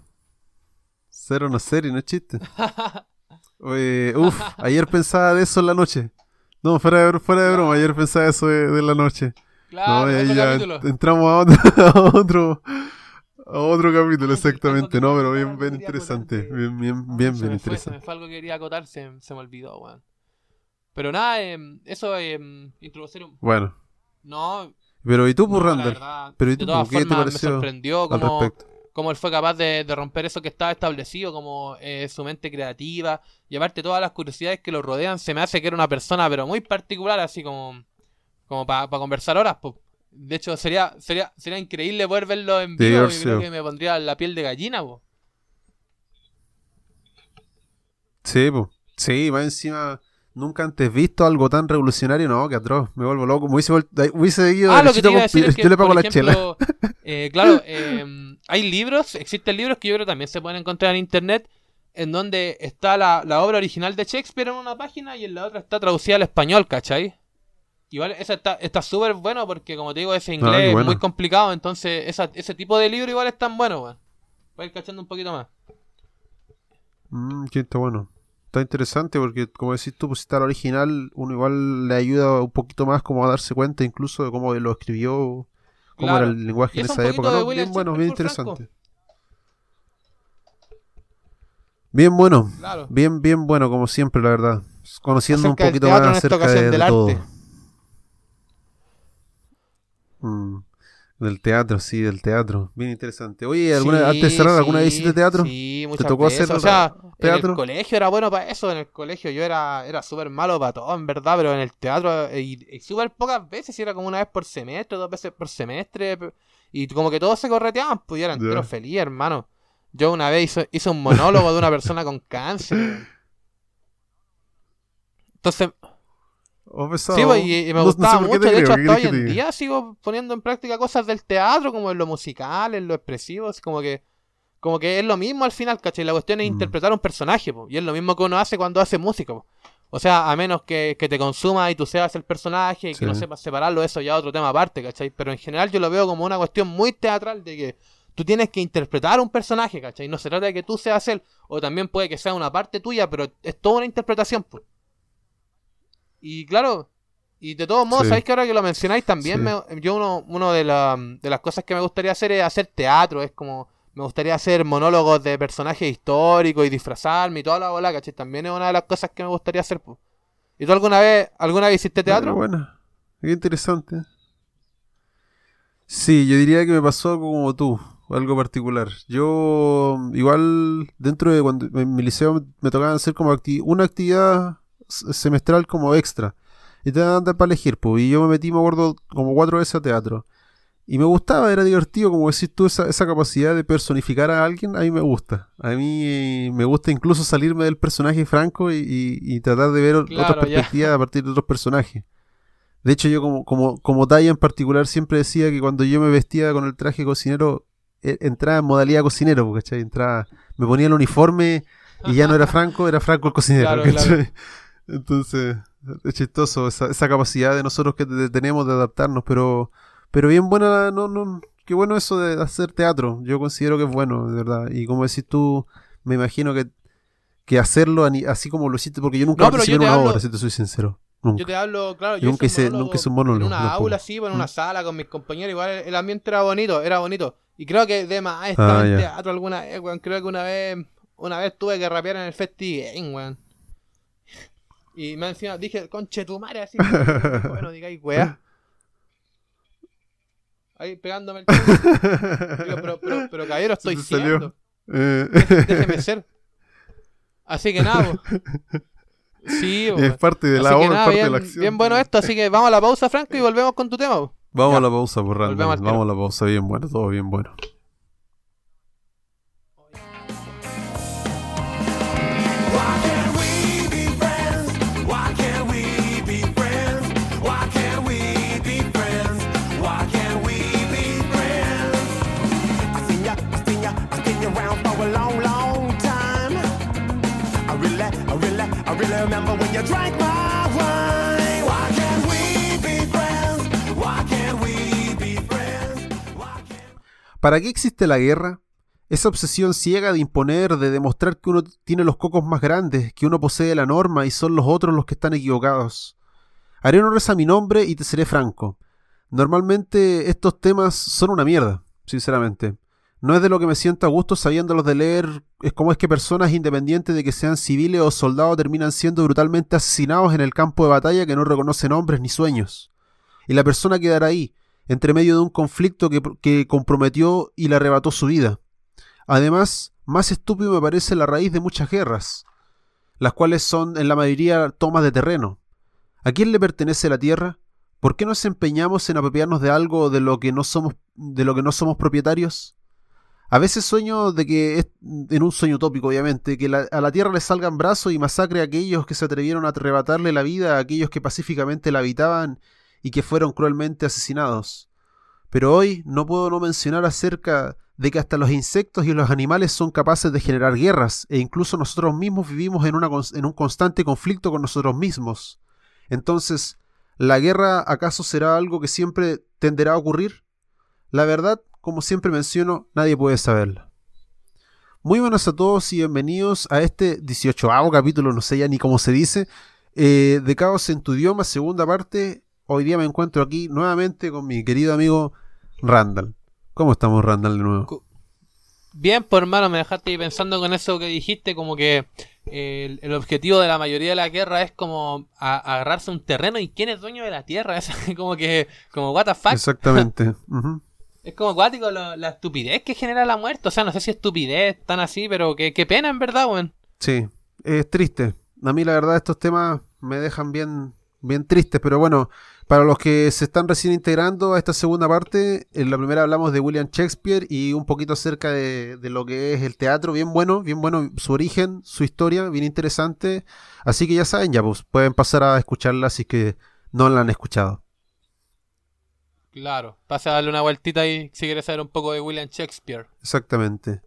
Ser o no y no es chiste. Oye, uf, ayer pensaba de eso en la noche. No, fuera de, fuera de broma, ayer pensaba eso de, de la noche. Claro, no, y ahí otro ya capítulo. entramos a otro, a otro, a otro capítulo, exactamente. No, pero bien, bien interesante. Bien, bien, bien, bien interesante. fue algo que quería acotar, se, se me olvidó, weón. Pero nada, em, eso, em, introducir un... Bueno, No, pero ¿y tú, pues, no, la Randall? Pero ¿y tú, todas qué te formas, me pareció sorprendió al como, respecto? Cómo él fue capaz de, de romper eso que estaba establecido, como eh, su mente creativa, y aparte todas las curiosidades que lo rodean, se me hace que era una persona, pero muy particular, así como, como para conversar horas. po. De hecho, sería, sería, sería increíble poder verlo en vivo, y creo que me pondría la piel de gallina, po. Sí, pues. Sí, más encima, nunca antes visto algo tan revolucionario, no, que atroz, me vuelvo loco. Me hubiese, hubiese ido Ah, lo que te iba a con- decir es que, yo le pago por la chela. ejemplo, eh, claro, eh, hay libros, existen libros que yo creo que también se pueden encontrar en internet, en donde está la, la obra original de Shakespeare en una página y en la otra está traducida al español, ¿cachai? Igual esa está está súper bueno porque, como te digo, ese inglés es muy complicado, entonces esa- ese tipo de libro igual es tan bueno, weón. Voy a ir cachando un poquito más. Mm, que está bueno. Está interesante porque, como decís tú, pues si está el original, uno igual le ayuda un poquito más como a darse cuenta incluso de cómo lo escribió, cómo Claro. era el lenguaje en esa época. Bien bueno, bien interesante. Bien bueno, Claro. bien, bien bueno, como siempre, la verdad. Conociendo Acerca un poquito más acerca de, del todo. arte. Mm, Del teatro, sí, del teatro. Bien interesante. Oye, ¿alguna, Sí, antes de cerrar, ¿alguna vez hiciste teatro? Sí, muchas tocó veces. hacer o sea, en teatro? el colegio era bueno para eso. En el colegio yo era, era súper malo para todo, en verdad. Pero en el teatro, eh, y, y súper pocas veces, y era como una vez por semestre, dos veces por semestre. Y como que todos se correteaban, pues yo era entero feliz, hermano. Yo una vez hice, hice un monólogo de una persona con cáncer. Entonces, Oh, pesado. Sí, pues, y, y me No- no sé gustaba mucho. De creo, hecho, ¿qué hasta hoy en día sigo poniendo en práctica cosas del teatro, como en lo musical, en lo expresivo. así como que como que es lo mismo al final, ¿cachai? La cuestión es Mm. interpretar un personaje, po, y es lo mismo que uno hace cuando hace música. po. O sea, a menos que, que te consuma y tú seas el personaje y que no sepas separarlo, eso ya es otro tema aparte, ¿cachai? Pero en general yo lo veo como una cuestión muy teatral de que tú tienes que interpretar un personaje, ¿cachai? No se trata de que tú seas él, o también puede que sea una parte tuya, pero es toda una interpretación, pues. Y claro, y de todos modos, Sí. sabéis que ahora que lo mencionáis también, Sí. me- yo uno, uno de, la- de las cosas que me gustaría hacer es hacer teatro, es como, me gustaría hacer monólogos de personajes históricos y disfrazarme y toda la bola, ¿cachai? También es una de las cosas que me gustaría hacer. ¿Y tú alguna vez, alguna vez hiciste teatro? Bueno, qué interesante. Sí, yo diría que me pasó algo como tú, algo particular. Yo, igual, dentro de cuando en mi liceo me tocaban hacer como acti- una actividad semestral como extra. Y te daban para elegir, pues. Y yo me metí, me acuerdo, como cuatro veces a teatro. Y me gustaba, era divertido, como decís tú, esa, esa capacidad de personificar a alguien, a mí me gusta. A mí eh, me gusta incluso salirme del personaje franco y, y- y tratar de ver Claro, otras perspectivas a partir de otros personajes. De hecho, yo como, como, como talla en particular siempre decía que cuando yo me vestía con el traje cocinero, eh, entraba en modalidad cocinero, ¿cachai? Entraba, me ponía el uniforme y ya no era Franco, era Franco el cocinero, Claro, ¿cachai? claro. Entonces, es chistoso esa, esa capacidad de nosotros que te- tenemos de adaptarnos, pero, pero bien buena, no, no, qué bueno eso de hacer teatro, yo considero que es bueno, de verdad, y como decís tú, me imagino que, que hacerlo así como lo hiciste, porque yo nunca No, participé yo en una hablo- obra, si te soy sincero, nunca. Yo te hablo, claro, Yo nunca hice un hice- nunca hice un monólogo En una aula, sí, en una ¿Mm? sala con mis compañeros, igual el, el ambiente era bonito, era bonito. Y creo que de más Ah, en teatro alguna vez, weón. Creo que una vez, una vez tuve que rapear en el festival, weón. Y me encima dije, conche tu madre, así. bueno, digáis, weá. Ahí pegándome el. Digo, pero, pero, pero caballero, estoy siendo. Eh, Déjeme ser. Así que nada, po. Sí, es weón. parte de la Así obra, nada, parte bien, de la acción. bien bueno esto, así que vamos a la pausa, Franco, y volvemos con tu tema. po. Vamos Ya. a la pausa, por. Vamos a la pausa, bien bueno, todo bien bueno. ¿Para qué existe la guerra? Esa obsesión ciega de imponer, de demostrar que uno tiene los cocos más grandes, que uno posee la norma y son los otros los que están equivocados. Haré honores a mi nombre y te seré franco. Normalmente estos temas son una mierda, sinceramente. No es de lo que me siento a gusto sabiéndolos de leer, es como es que personas independientes de que sean civiles o soldados terminan siendo brutalmente asesinados en el campo de batalla que no reconocen nombres ni sueños. Y la persona quedará ahí, entre medio de un conflicto que, comprometió y le arrebató su vida. Además, más estúpido me parece la raíz de muchas guerras, las cuales son en la mayoría tomas de terreno. ¿A quién le pertenece la tierra? ¿Por qué nos empeñamos en apropiarnos de algo de lo que no somos, de lo que no somos propietarios? A veces sueño de que es en un sueño utópico, obviamente, que la- a la tierra le salgan brazos y masacre a aquellos que se atrevieron a arrebatarle la vida a aquellos que pacíficamente la habitaban y que fueron cruelmente asesinados. Pero hoy no puedo no mencionar acerca de que hasta los insectos y los animales son capaces de generar guerras, e incluso nosotros mismos vivimos en, una en un constante conflicto con nosotros mismos. Entonces, ¿la guerra acaso será algo que siempre tenderá a ocurrir? La verdad, como siempre menciono, nadie puede saberla. Muy buenas a todos y bienvenidos a este 18 capítulo, no sé ya ni cómo se dice, eh, de Caos en tu idioma, segunda parte. Hoy día me encuentro aquí nuevamente con mi querido amigo Randall. ¿Cómo estamos, Randall, de nuevo? Bien, pues hermano, me dejaste ahí pensando con eso que dijiste, como que eh, el, el objetivo de la mayoría de la guerra es como a- agarrarse un terreno y quién es dueño de la tierra, es como que, como what the fuck, Exactamente. Es como acuático lo- la estupidez que genera la muerte, o sea, no sé si estupidez tan así, pero que, qué pena en verdad, weón. Sí, es triste. A mí la verdad estos temas me dejan bien, bien tristes, pero bueno, para los que se están recién integrando a esta segunda parte, en la primera hablamos de William Shakespeare y un poquito acerca de, de lo que es el teatro, bien bueno, bien bueno, su origen, su historia, bien interesante. Así que ya saben, ya pues pueden pasar a escucharla si es que no la han escuchado. Claro, pasa a darle una vueltita ahí si quieres saber un poco de William Shakespeare. Exactamente.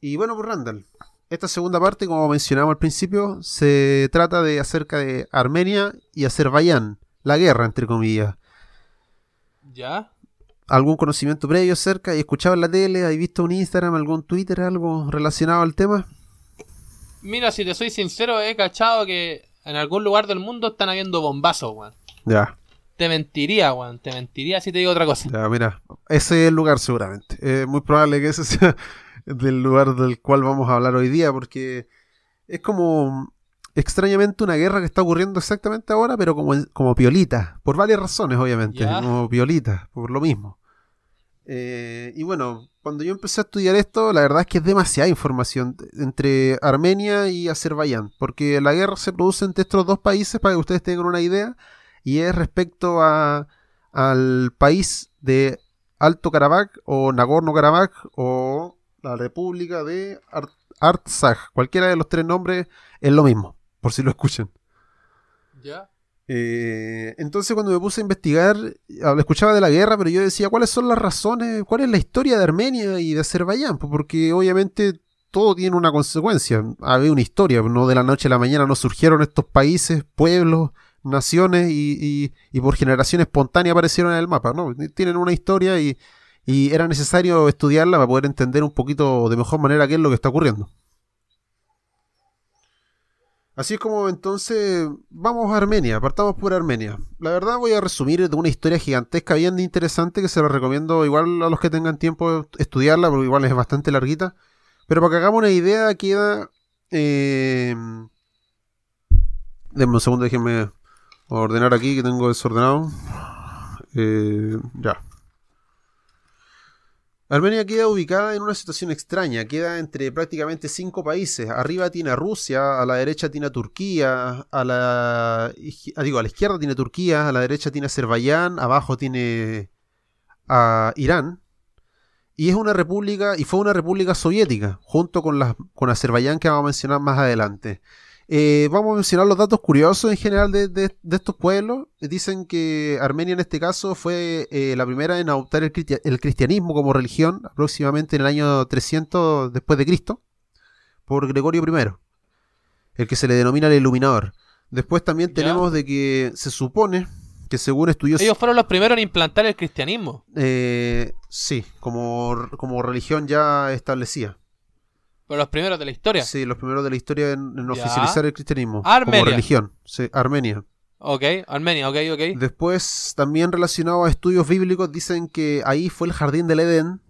Y bueno, pues Randall, esta segunda parte, como mencionamos al principio, se trata de acerca de Armenia y Azerbaiyán, la guerra, entre comillas. ¿Ya? ¿Algún conocimiento previo acerca? ¿Y escuchado en la tele? ¿Has visto un Instagram, algún Twitter, algo relacionado al tema? Mira, si te soy sincero, he cachado que en algún lugar del mundo están habiendo bombazos, weón. Ya, Te mentiría, weón. Te mentiría si te digo otra cosa. ya, mira. Ese es el lugar seguramente. Es muy probable que ese sea del lugar del cual vamos a hablar hoy día, porque es como extrañamente una guerra que está ocurriendo exactamente ahora, pero como, como piolita, por varias razones, obviamente, como piolita, por lo mismo. Eh, y bueno, cuando yo empecé a estudiar esto, la verdad es que es demasiada información entre Armenia y Azerbaiyán, porque la guerra se produce entre estos dos países, para que ustedes tengan una idea, y es respecto a, al país de Alto Karabaj o Nagorno-Karabaj o la República de Ar- Artsaj. Cualquiera de los tres nombres es lo mismo, por si lo escuchan. ¿Ya? Eh, entonces cuando me puse a investigar, escuchaba de la guerra, pero yo decía, ¿cuáles son las razones? ¿Cuál es la historia de Armenia y de Azerbaiyán? Pues porque obviamente todo tiene una consecuencia. Había una historia, no de la noche a la mañana no surgieron estos países, pueblos, naciones y, y- y por generación espontánea aparecieron en el mapa. No, tienen una historia y, y era necesario estudiarla para poder entender un poquito de mejor manera qué es lo que está ocurriendo. Así es como entonces vamos a Armenia, partamos por Armenia. La verdad voy a resumir de una historia gigantesca bien interesante que se la recomiendo igual a los que tengan tiempo estudiarla, porque igual es bastante larguita. Pero para que hagamos una idea queda... Eh... Denme un segundo, déjenme ordenar aquí que tengo desordenado. Eh, ya. Armenia queda ubicada en una situación extraña, queda entre prácticamente cinco países. Arriba tiene a Rusia, a la derecha tiene a Turquía, a la ah, digo, a la izquierda tiene Turquía, a la derecha tiene Azerbaiyán, abajo tiene a Irán. Y es una república, y fue una república soviética, junto con, las, con Azerbaiyán que vamos a mencionar más adelante. Eh, vamos a mencionar los datos curiosos en general de, de- de estos pueblos. Dicen que Armenia en este caso fue eh, la primera en adoptar el, cristi- el cristianismo como religión, aproximadamente en el año 300 después de Cristo, por Gregorio I, el que se le denomina el iluminador. Después también Ya. tenemos de que se supone que según estudios... Ellos fueron los primeros en implantar el cristianismo. eh, sí, como, como religión ya establecida. Pero los primeros de la historia. Sí, los primeros de la historia en, oficializar el cristianismo Armenia. como religión. Sí, Armenia. Ok, Armenia, ok, ok. Después, también relacionado a estudios bíblicos, dicen que ahí fue el jardín del Edén.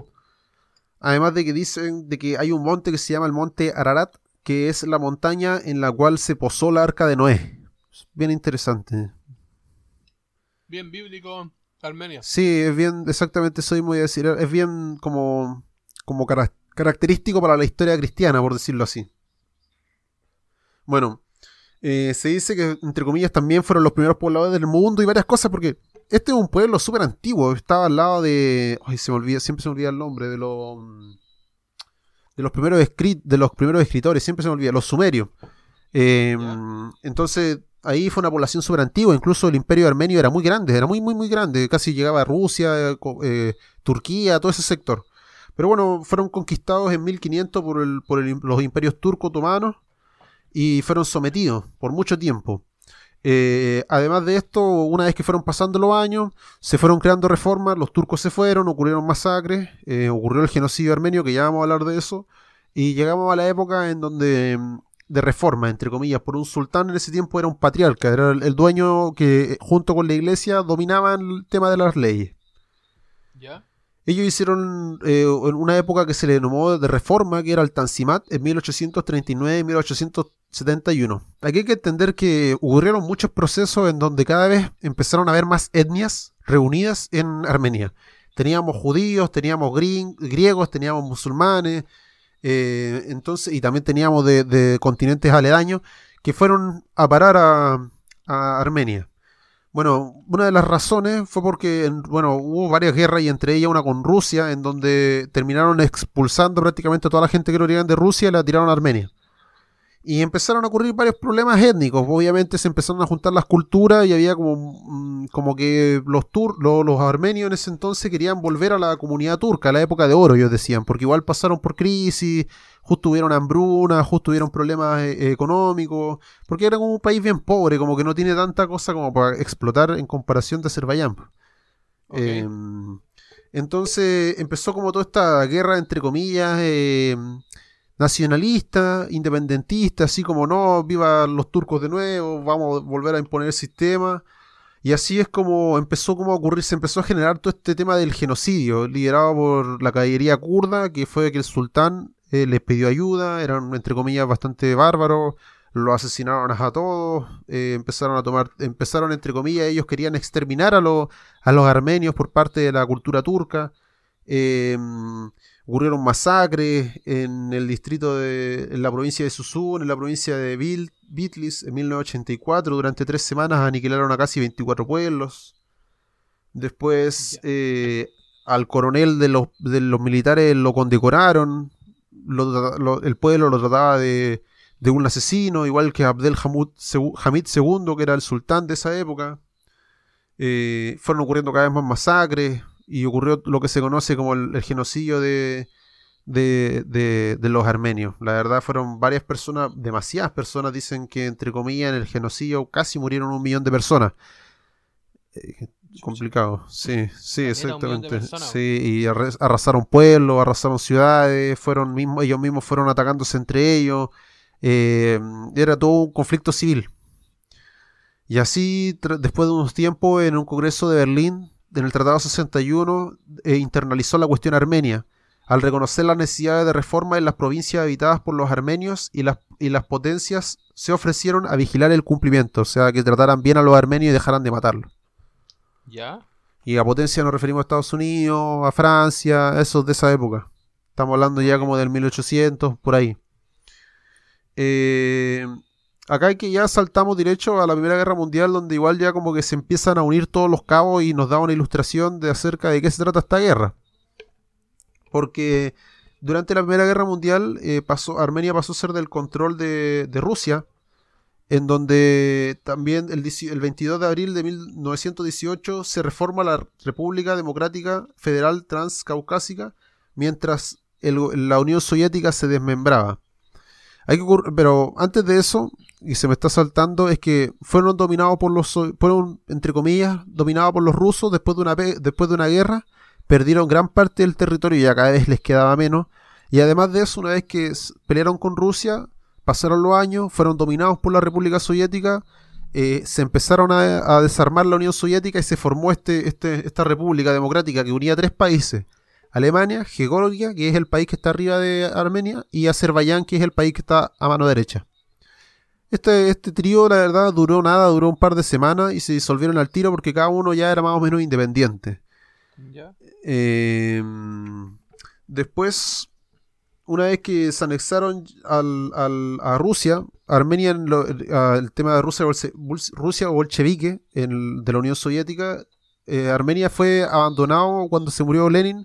Además de que dicen de que hay un monte que se llama el monte Ararat, que es la montaña en la cual se posó la arca de Noé. Bien interesante. Bien bíblico, Armenia. Sí, es bien, exactamente eso mismo voy a decir. Es bien como, como cara- característico para la historia cristiana, por decirlo así. Bueno, eh, se dice que, entre comillas, también fueron los primeros pobladores del mundo y varias cosas, porque este es un pueblo súper antiguo. Estaba al lado de. Ay, se me olvida, siempre se me olvida el nombre, de los. De los primeros, escrit- de los primeros escritores, siempre se me olvida, los sumerios. Eh, Ya. entonces, ahí fue una población súper antigua, incluso el imperio armenio era muy grande, era muy, muy, muy grande, casi llegaba a Rusia, eh, eh, Turquía, todo ese sector. Pero bueno, fueron conquistados en 1500 por, el- por el- los imperios turco-otomanos y fueron sometidos por mucho tiempo. Eh, además de esto, una vez que fueron pasando los años, se fueron creando reformas, los turcos se fueron, ocurrieron masacres, eh, ocurrió el genocidio armenio, que ya vamos a hablar de eso, y llegamos a la época en donde de reforma, entre comillas, por un sultán en ese tiempo era un patriarca, era el, dueño que junto con la iglesia dominaban el tema de las leyes. ¿Ya? Ellos hicieron eh, una época que se le nombró de reforma, que era el Tanzimat, en 1839 y 1871. Aquí hay que entender que ocurrieron muchos procesos en donde cada vez empezaron a haber más etnias reunidas en Armenia. Teníamos judíos, teníamos griegos, teníamos musulmanes, eh, entonces, y también teníamos de, continentes aledaños que fueron a parar a Armenia. Bueno, una de las razones fue porque, en- bueno, hubo varias guerras y entre ellas una con Rusia, en donde terminaron expulsando prácticamente toda la gente que eran de Rusia y la tiraron a Armenia. Y empezaron a ocurrir varios problemas étnicos. Obviamente se empezaron a juntar las culturas y había como, mm, como que los, tur lo- los armenios en ese entonces querían volver a la comunidad turca, a la época de oro, ellos decían, porque igual pasaron por crisis, justo tuvieron hambruna, justo tuvieron problemas eh, económicos, porque era como un país bien pobre, como que no tiene tanta cosa como para explotar en comparación de Azerbaiyán. Ok. Eh, entonces empezó como toda esta guerra, entre comillas, eh, nacionalista, independentista, así como no, viva los turcos de nuevo, vamos a volver a imponer el sistema. Y así es como empezó como a ocurrir, se empezó a generar todo este tema del genocidio, liderado por la caballería kurda, que fue que el sultán eh, les pidió ayuda, eran entre comillas bastante bárbaros, lo asesinaron a todos, eh, empezaron a tomar, empezaron entre comillas, ellos querían exterminar a, a los armenios por parte de la cultura turca. Eh, ocurrieron masacres en el distrito de, en la provincia de Susun, en la provincia de Bil- Bitlis, en 1984. Durante tres semanas aniquilaron a casi 24 pueblos. Después eh, al coronel de los, de los militares lo condecoraron. Lo- lo- el pueblo lo trataba de, de un asesino, igual que Abdel Hamud Hamid II, que era el sultán de esa época. Eh, fueron ocurriendo cada vez más masacres y ocurrió lo que se conoce como el, el genocidio de, de, de- de los armenios. La verdad fueron varias personas, demasiadas personas dicen que entre comillas en el genocidio casi murieron un millón de personas. Eh, complicado, sí, sí, exactamente. Sí, y arras- arrasaron pueblos, arrasaron ciudades, fueron mismos, ellos mismos fueron atacándose entre ellos. Eh, era todo un conflicto civil. Y así, después de unos tiempos, en un congreso de Berlín, en el Tratado 61, eh, internalizó la cuestión armenia, al reconocer las necesidades de reforma en las provincias habitadas por los armenios y las, y las potencias se ofrecieron a vigilar el cumplimiento, o sea, que trataran bien a los armenios y dejaran de matarlos. ¿Ya? Y a potencia nos referimos a Estados Unidos, a Francia, esos de esa época. Estamos hablando ya como del 1800, por ahí. Eh, acá hay que ya saltamos derecho a la Primera Guerra Mundial, donde igual ya como que se empiezan a unir todos los cabos y nos da una ilustración de acerca de qué se trata esta guerra. Porque durante la Primera Guerra Mundial eh, pasó, Armenia pasó a ser del control de, Rusia, en donde también el, 10 el 22 de abril de 1918 se reforma la República Democrática Federal Transcaucásica, mientras la Unión Soviética se desmembraba. Hay que pero antes de eso, y se me está saltando, es que fueron dominados por los, fueron, entre comillas, dominados por los rusos después de una, después de una guerra, perdieron gran parte del territorio y ya cada vez les quedaba menos. Y además de eso, una vez que pelearon con Rusia, pasaron los años, fueron dominados por la República Soviética, eh, se empezaron a, a desarmar la Unión Soviética y se formó este, este- esta República Democrática que unía tres países. Alemania, Georgia, que es el país que está arriba de Armenia, y Azerbaiyán, que es el país que está a mano derecha. Este, este trío, la verdad, duró nada, duró un par de semanas y se disolvieron al tiro porque cada uno ya era más o menos independiente. ¿Ya? Eh, después, una vez que se anexaron al- al- a Rusia, Armenia, en lo- a- el tema de Rusia, bolse- Rusia bolchevique en el- de la Unión Soviética, eh, Armenia fue abandonado cuando se murió Lenin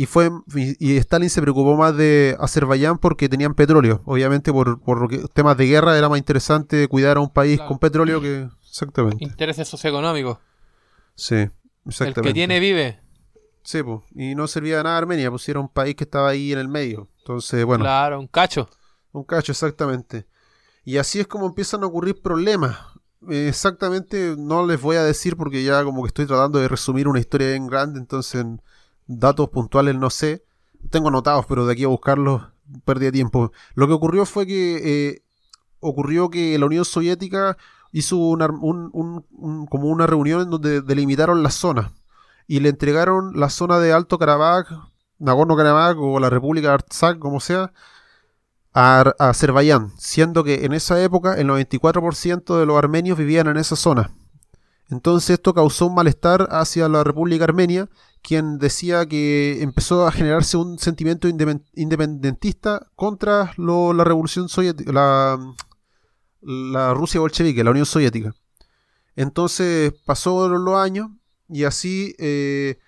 y fue y, Stalin se preocupó más de Azerbaiyán porque tenían petróleo. Obviamente por, por temas de guerra era más interesante cuidar a un país Claro. con petróleo que... Exactamente. Intereses socioeconómicos. Sí, El exactamente. que tiene vive. Sí, pues, y no servía de nada Armenia, pues era un país que estaba ahí en el medio. Entonces, bueno, Claro, un cacho. un cacho, exactamente. Y así es como empiezan a ocurrir problemas. Eh, exactamente, no les voy a decir porque ya como que estoy tratando de resumir una historia bien grande, entonces datos puntuales no sé. Tengo anotados, pero de aquí a buscarlos perdí tiempo. Lo que ocurrió fue que eh, ocurrió que la Unión Soviética hizo una, un- un- como una reunión en donde delimitaron las zonas y le entregaron la zona de Alto Karabaj, Nagorno-Karabaj o la República de Artsakh, como sea, a, a Azerbaiyán, siendo que en esa época el 94% de los armenios vivían en esa zona. Entonces esto causó un malestar hacia la República Armenia, quien decía que empezó a generarse un sentimiento indepen- independentista contra la revolución soviética, la, la Rusia bolchevique, la Unión Soviética. Entonces pasó los años y así eh,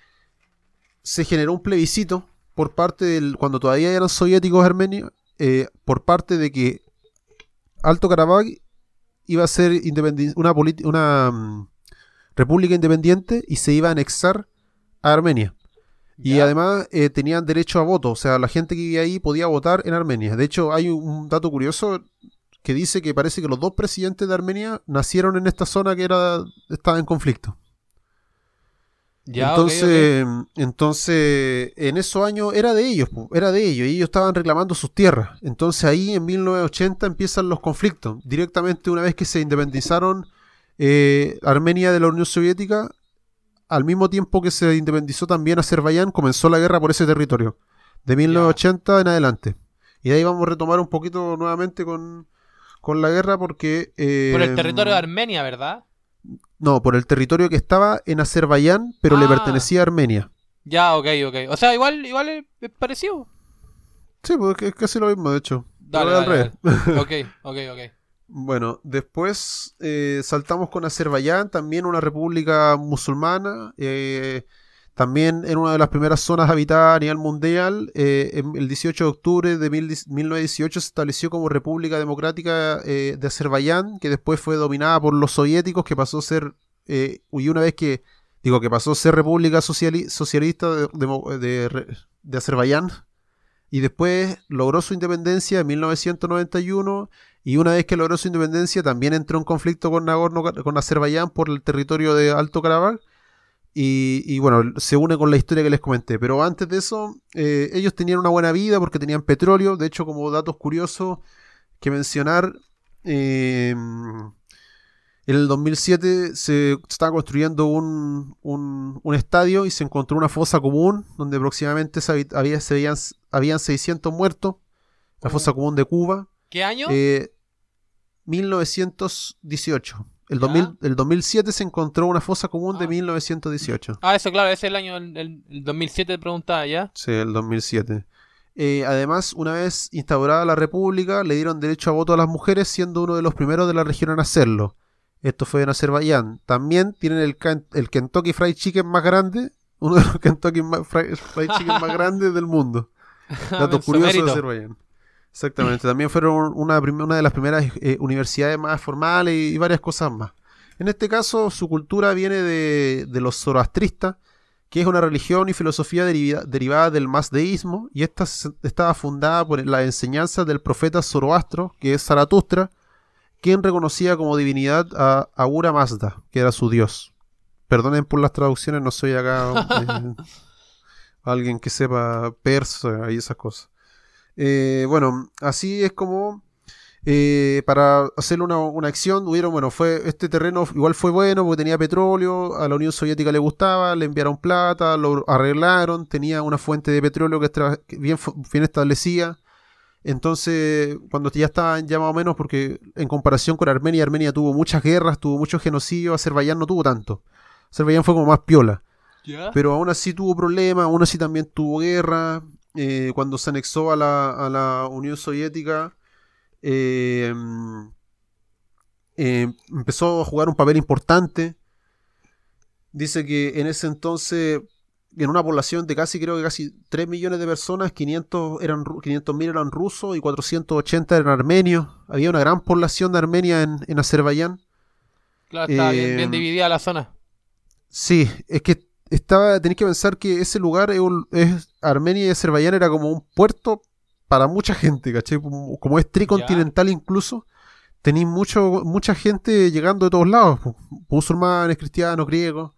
se generó un plebiscito por parte del, cuando todavía eran soviéticos armenios, eh, por parte de que Alto Karabaj iba a ser una, una mm, república independiente y se iba a anexar a Armenia. Y además eh, tenían derecho a voto, o sea, la gente que vivía ahí podía votar en Armenia. De hecho, hay un dato curioso que dice que parece que los dos presidentes de Armenia nacieron en esta zona que era estaba en conflicto. Ya, entonces, entonces, en esos años era de ellos, era de ellos, y ellos estaban reclamando sus tierras. Entonces ahí en 1980 empiezan los conflictos. Directamente una vez que se independizaron eh, Armenia de la Unión Soviética, al mismo tiempo que se independizó también Azerbaiyán, comenzó la guerra por ese territorio, de 1980 en adelante. Y de ahí vamos a retomar un poquito nuevamente con, con la guerra porque... eh, Por el territorio de Armenia, ¿verdad? No, por el territorio que estaba en Azerbaiyán, pero le Ah. pertenecía a Armenia. Ya, ok, ok. O sea, igual, igual es, parecido. Sí, pues es casi lo mismo, de hecho. Dale, dale, dale. Ok, ok, ok. Bueno, después eh, saltamos con Azerbaiyán, también una república musulmana, eh, también en una de las primeras zonas habitadas a nivel mundial. eh, el 18 de octubre de mil- 1918 se estableció como República Democrática eh, de Azerbaiyán, que después fue dominada por los soviéticos, que pasó a ser, eh, y una vez que, digo, que pasó a ser República Sociali- Socialista de- de Azerbaiyán, y después logró su independencia en 1991 y una vez que logró su independencia también entró en conflicto con Nagorno, con Azerbaiyán por el territorio de Alto Karabaj y, y, bueno, se une con la historia que les comenté. Pero antes de eso, eh, ellos tenían una buena vida porque tenían petróleo. De hecho, como datos curiosos que mencionar, eh, en el 2007 se estaba construyendo un, un- un estadio y se encontró una fosa común donde aproximadamente se había, se veían, habían 600 muertos. La ¿Cómo? fosa común de Cuba. ¿Qué año? Eh, 1918. El, Ya. 2000 el 2007 se encontró una fosa común de Ah. 1918. Ah, eso, claro, ese es el año, el, el- el 2007 te preguntaba ya. Sí, el 2007. Eh, además, una vez instaurada la república, le dieron derecho a voto a las mujeres, siendo uno de los primeros de la región en hacerlo. Esto fue en Azerbaiyán. También tienen el, el Kentucky Fried Chicken más grande, uno de los Kentucky Fried, Chicken más grandes del mundo. Dato En su curioso de. Azerbaiyán. Exactamente. También fueron una, de las primeras eh, universidades más formales y, varias cosas más. En este caso, su cultura viene de, de los zoroastristas, que es una religión y filosofía deriva- derivada del mazdeísmo, y esta se- estaba fundada por la enseñanza del profeta Zoroastro, que es Zaratustra, quien reconocía como divinidad a Ahura Mazda, que era su dios. Perdonen por las traducciones, no soy acá eh, alguien que sepa persa y esas cosas. Eh, bueno, así es como eh, para hacer una, una acción, hubieron, bueno, fue este terreno igual fue bueno porque tenía petróleo, a la Unión Soviética le gustaba, le enviaron plata, lo arreglaron, tenía una fuente de petróleo que, que bien, bien establecida. Entonces, cuando ya estaban ya más o menos, porque en comparación con Armenia, Armenia tuvo muchas guerras, tuvo muchos genocidios, Azerbaiyán no tuvo tanto. Azerbaiyán fue como más piola. Pero aún así tuvo problemas, aún así también tuvo guerra. Eh, cuando se anexó a la, a la Unión Soviética, eh, mm, eh, empezó a jugar un papel importante. Dice que en ese entonces, en una población de casi, creo que casi 3 millones de personas, 500 eran, ru- 500.000 eran rusos y 480 eran armenios. Había una gran población de Armenia en, en Azerbaiyán. Claro, bien, eh, bien dividida la zona. Sí, es que estaba, tenéis que pensar que ese lugar es, Armenia y Azerbaiyán era como un puerto para mucha gente, ¿cachai? Como, como es tricontinental incluso, tenéis mucho, mucha gente llegando de todos lados, musulmanes, cristianos, griegos.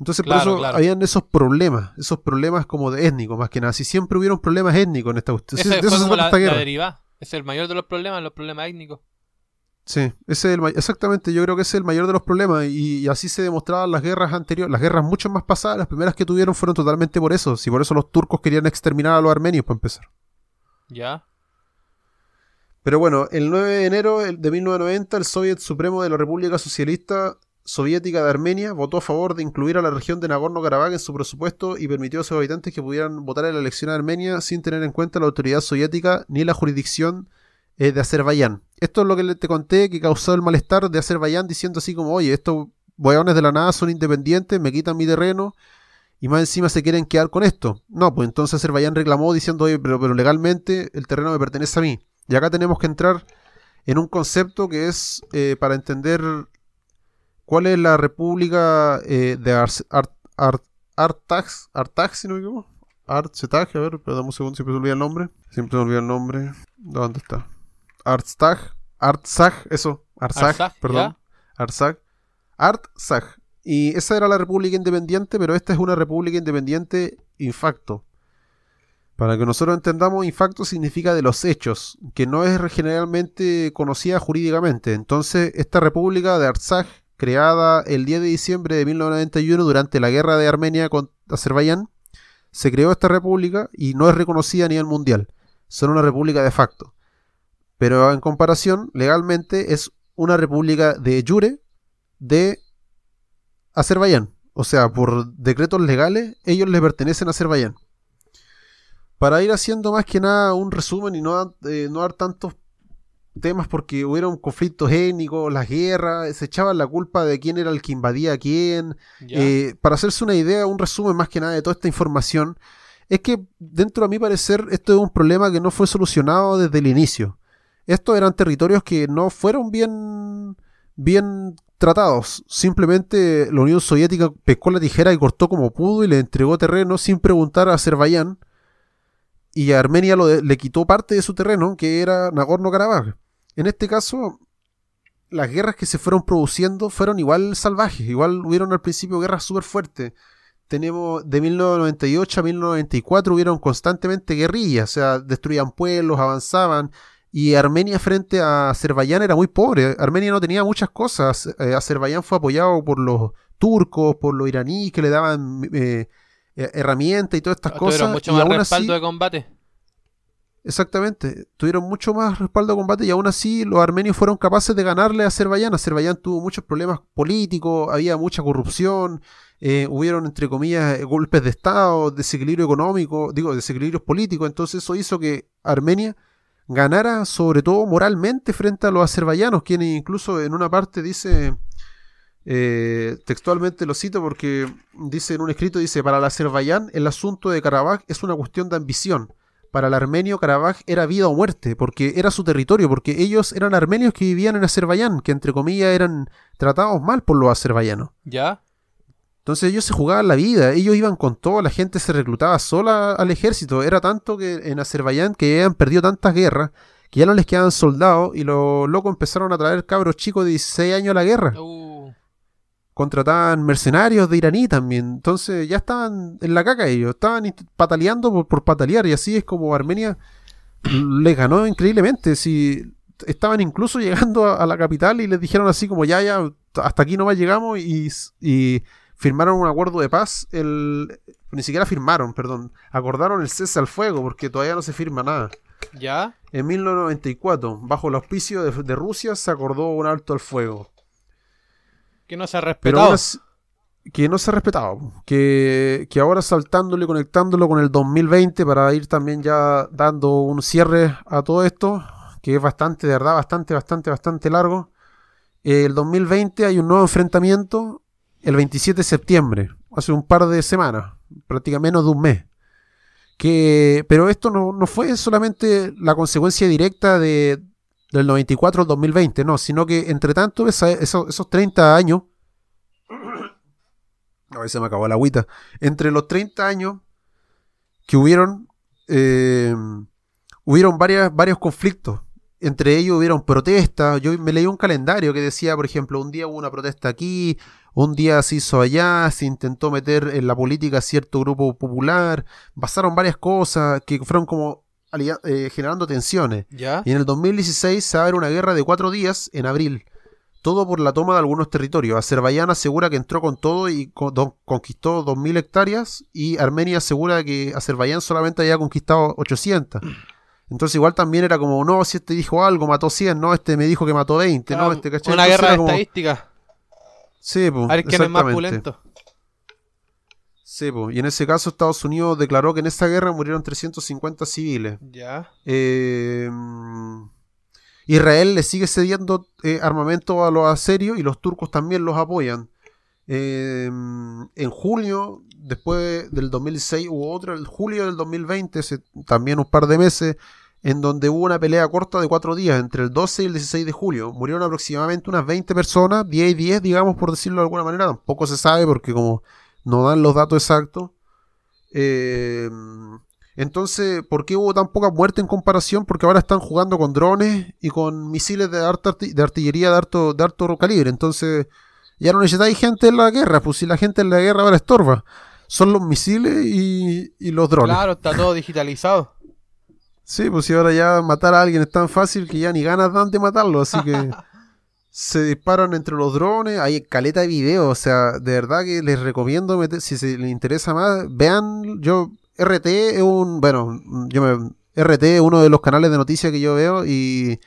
Entonces Claro, por eso claro. habían esos problemas, esos problemas como de étnicos, más que nada. Si siempre hubieron problemas étnicos en esta cuestión. Ese De eso como la, la. Es el mayor de los problemas, los problemas étnicos. Sí, ese es el exactamente, yo creo que ese es el mayor de los problemas y, y así se demostraban las guerras anteriores, las guerras mucho más pasadas, las primeras que tuvieron fueron totalmente por eso, si por eso los turcos querían exterminar a los armenios para empezar. ¿Ya? Pero bueno, el 9 de enero de 1990 el Soviet Supremo de la República Socialista Soviética de Armenia votó a favor de incluir a la región de Nagorno-Karabaj en su presupuesto y permitió a sus habitantes que pudieran votar en la elección de Armenia sin tener en cuenta la autoridad soviética ni la jurisdicción eh, de Azerbaiyán. Esto es lo que te conté que causó el malestar de Azerbaiyán diciendo así como, oye, estos hueones de la nada son independientes, me quitan mi terreno y más encima se quieren quedar con esto. No, pues entonces Azerbaiyán reclamó diciendo, oye, pero, pero legalmente el terreno me pertenece a mí. Y acá tenemos que entrar en un concepto que es eh, para entender cuál es la república eh, de Ars- Art, Art- Artax, Artax, si no me equivoco. Artsetag, a ver, pero dame un segundo, siempre se olvida el nombre. Siempre se olvida el nombre. ¿Dónde está? Artstag, Artsag, eso, Arsag, perdón. Arsag. Artsag. Y esa era la república independiente, pero esta es una república independiente infacto. Para que nosotros entendamos, infacto significa de los hechos, que no es generalmente conocida jurídicamente. Entonces, esta república de Artsaj, creada el 10 de diciembre de 1991 durante la guerra de Armenia con Azerbaiyán, se creó esta república y no es reconocida a nivel mundial. Son una república de facto. Pero en comparación, legalmente es una república de jure de Azerbaiyán. O sea, por decretos legales, ellos le pertenecen a Azerbaiyán. Para ir haciendo más que nada un resumen y no, eh, no dar tantos temas porque hubieron conflictos étnicos, las guerras, se echaban la culpa de quién era el que invadía a quién. Eh, para hacerse una idea, un resumen más que nada de toda esta información, es que dentro a mi parecer esto es un problema que no fue solucionado desde el inicio. Estos eran territorios que no fueron bien, bien tratados. Simplemente la Unión Soviética pescó la tijera y cortó como pudo y le entregó terreno sin preguntar a Azerbaiyán. Y a Armenia le quitó parte de su terreno, que era Nagorno-Karabaj. En este caso, las guerras que se fueron produciendo fueron igual salvajes. Igual hubieron al principio guerras súper fuertes. Tenemos de 1998 a 1994 hubieron constantemente guerrillas, o sea, destruían pueblos, avanzaban. Y Armenia frente a Azerbaiyán era muy pobre. Armenia no tenía muchas cosas. Eh, Azerbaiyán fue apoyado por los turcos, por los iraníes que le daban eh, eh, herramientas y todas estas Tuvieron cosas. mucho y más aún respaldo así- de combate. Exactamente, tuvieron mucho más respaldo de combate y aún así los armenios fueron capaces de ganarle a Azerbaiyán. Azerbaiyán tuvo muchos problemas políticos, había mucha corrupción, eh, hubieron entre comillas eh, golpes de Estado, desequilibrio económico, digo, desequilibrios políticos, entonces eso hizo que Armenia ganara sobre todo moralmente frente a los azerbaiyanos, quienes incluso en una parte dice, eh, textualmente lo cito porque dice en un escrito, dice, para el Azerbaiyán el asunto de Karabaj es una cuestión de ambición para el armenio Karabaj era vida o muerte, porque era su territorio, porque ellos eran armenios que vivían en Azerbaiyán, que entre comillas eran tratados mal por los azerbaiyanos. ¿Ya? Entonces ellos se jugaban la vida, ellos iban con todo, la gente se reclutaba sola al ejército. Era tanto que en Azerbaiyán que habían perdido tantas guerras que ya no les quedaban soldados y los locos empezaron a traer cabros chicos de 16 años a la guerra. Uh, Contrataban mercenarios de iraní también. Entonces ya estaban en la caca ellos, estaban pataleando por, por patalear y así es como Armenia les ganó increíblemente. Si estaban incluso llegando a, a la capital y les dijeron así como ya, ya, hasta aquí nomás llegamos y, y firmaron un acuerdo de paz. El, ni siquiera firmaron, perdón. Acordaron el cese al fuego porque todavía no se firma nada. ¿Ya? En 1994, bajo el auspicio de, de Rusia, se acordó un alto al fuego. Que no se ha respetado. que no se ha respetado. Que, que ahora saltándolo y conectándolo con el 2020 para ir también ya dando un cierre a todo esto, que es bastante, de verdad, bastante, bastante, bastante largo. Eh, El 2020 hay un nuevo enfrentamiento el 27 de septiembre, hace un par de semanas, prácticamente menos de un mes. Que, pero esto no, no fue solamente la consecuencia directa de, del 94 al 2020, no, sino que entre tanto esos, esos 30 años, a ver se me acabó la agüita, entre los 30 años que hubieron, eh, hubieron varios conflictos. Entre ellos hubieron protestas. Yo me leí un calendario que decía, por ejemplo, un día hubo una protesta aquí, un día se hizo allá, se intentó meter en la política a cierto grupo popular. Pasaron varias cosas que fueron como eh, generando tensiones. ¿Ya? Y en el 2016 se abre una guerra de cuatro días en abril. Todo por la toma de algunos territorios. Azerbaiyán asegura que entró con todo y co- do- conquistó 2.000 hectáreas. Y Armenia asegura que Azerbaiyán solamente había conquistado 800. Entonces igual también era como, no, si este dijo algo, mató 100, no, este me dijo que mató 20, no, Ah, este, ¿cachai? Una Entonces guerra de como- estadística. Sí, pues, A ver quién es más pulento. Sí, pues, y en ese caso Estados Unidos declaró que en esa guerra murieron 350 civiles. Ya. Eh, Israel le sigue cediendo eh, armamento a los aserios y los turcos también los apoyan. Eh, en julio, después del 2016, hubo otro, el julio del 2020, hace también un par de meses, en donde hubo una pelea corta de cuatro días, entre el 12 y el 16 de julio. Murieron aproximadamente unas 20 personas, 10 y 10, digamos, por decirlo de alguna manera. Tampoco se sabe porque como no dan los datos exactos. Eh, entonces, ¿por qué hubo tan poca muerte en comparación? Porque ahora están jugando con drones y con misiles de, artillería de harto calibre. Entonces, ya no necesitáis gente en la guerra, pues si la gente en la guerra ahora estorba. Son los misiles y, y los drones. Claro, está todo digitalizado. Sí, pues si ahora ya matar a alguien es tan fácil que ya ni ganas dan de matarlo, así que se disparan entre los drones, hay caleta de videos, o sea, de verdad que les recomiendo, meter- si se les interesa más, vean, yo, RT es un, bueno, yo me, RT es uno de los canales de noticias que yo veo y,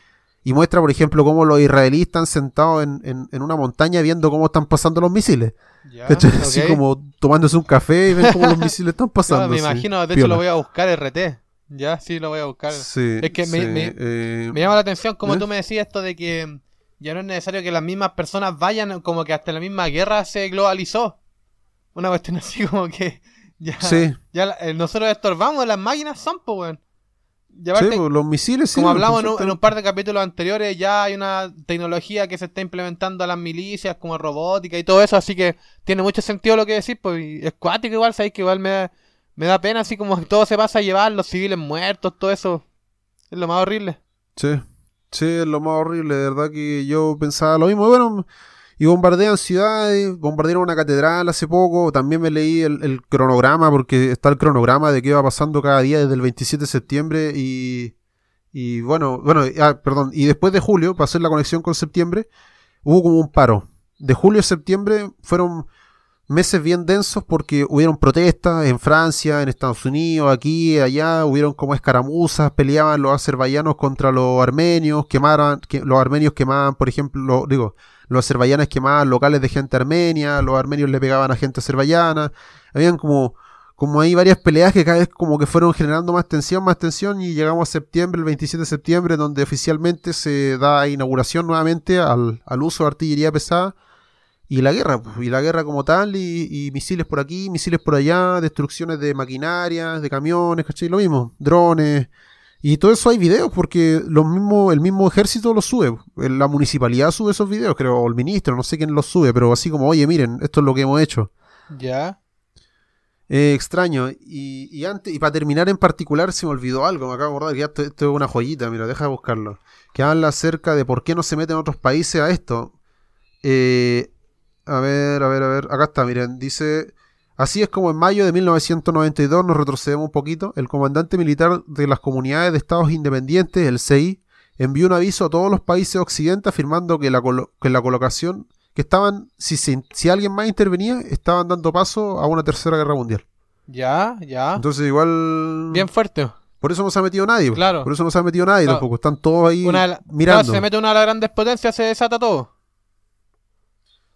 y muestra, por ejemplo, cómo los israelíes están sentados en, en- en una montaña viendo cómo están pasando los misiles, Ya, ¿cachai? Así como tomándose un café y ven cómo los misiles están Claro, pasando. me así, imagino, de hecho piola. lo voy a buscar RT. Ya, sí, lo voy a buscar. Sí, Es que me- sí, me- eh, Me llama la atención como ¿Eh? tú me decías esto de que ya no es necesario que las mismas personas vayan, como que hasta la misma guerra se globalizó. Una cuestión así como que ya, Sí. ya eh, nosotros estorbamos, las máquinas son, pues, weón. Sí, pues, los misiles sí. como pues, hablamos en un, en un par de capítulos anteriores, ya hay una tecnología que se está implementando a las milicias, como robótica y todo eso, así que tiene mucho sentido lo que decís, pues, y es cuático igual, sabéis que igual me me da pena, así como todo se pasa a llevar, los civiles muertos, todo eso, es lo más horrible. Sí, sí, es lo más horrible, de verdad que yo pensaba lo mismo. Bueno, y bombardean ciudades, bombardearon una catedral hace poco. También me leí el, el cronograma, porque está el cronograma de qué va pasando cada día desde el 27 de septiembre. Y, y bueno, bueno, ah, perdón, y después de julio, para hacer la conexión con septiembre, hubo como un paro. De julio a septiembre fueron meses bien densos porque hubieron protestas en Francia, en Estados Unidos, aquí, allá, hubieron como escaramuzas, peleaban los azerbaiyanos contra los armenios, quemaban, que, los armenios quemaban, por ejemplo, lo- digo, los azerbaiyanes quemaban locales de gente armenia, los armenios le pegaban a gente azerbaiyana, habían como, como ahí varias peleas que cada vez como que fueron generando más tensión, más tensión y llegamos a septiembre, el 27 de septiembre, donde oficialmente se da inauguración nuevamente al, al uso de artillería pesada y la guerra, pues, y la guerra como tal, y, y misiles por aquí, misiles por allá, destrucciones de maquinarias, de camiones, ¿cachai? Lo mismo, drones. Y todo eso hay videos, porque los mismos, el mismo ejército los sube. La municipalidad sube esos videos, creo, o el ministro, no sé quién los sube, pero así como, oye, miren, esto es lo que hemos hecho. Ya. Eh, extraño. Y, y antes, y para terminar en particular, se me olvidó algo, me acabo de acordar que esto, esto es una joyita, mira, deja de buscarlo. Que habla acerca de por qué no se meten otros países a esto. Eh, a ver, a ver, a ver. Acá está, miren. Dice. Así es como en mayo de 1992 nos retrocedemos un poquito. El comandante militar de las comunidades de estados independientes, el CI, envió un aviso a todos los países occidentales afirmando que la, que la colocación que estaban, si, se- si alguien más intervenía, estaban dando paso a una tercera guerra mundial. Ya, ya. Entonces igual... Bien fuerte. Por eso no se ha metido nadie. Claro. Por eso no se ha metido nadie Claro. tampoco. Están todos ahí Una la- mirando. claro, se mete una de las grandes potencias, se desata todo.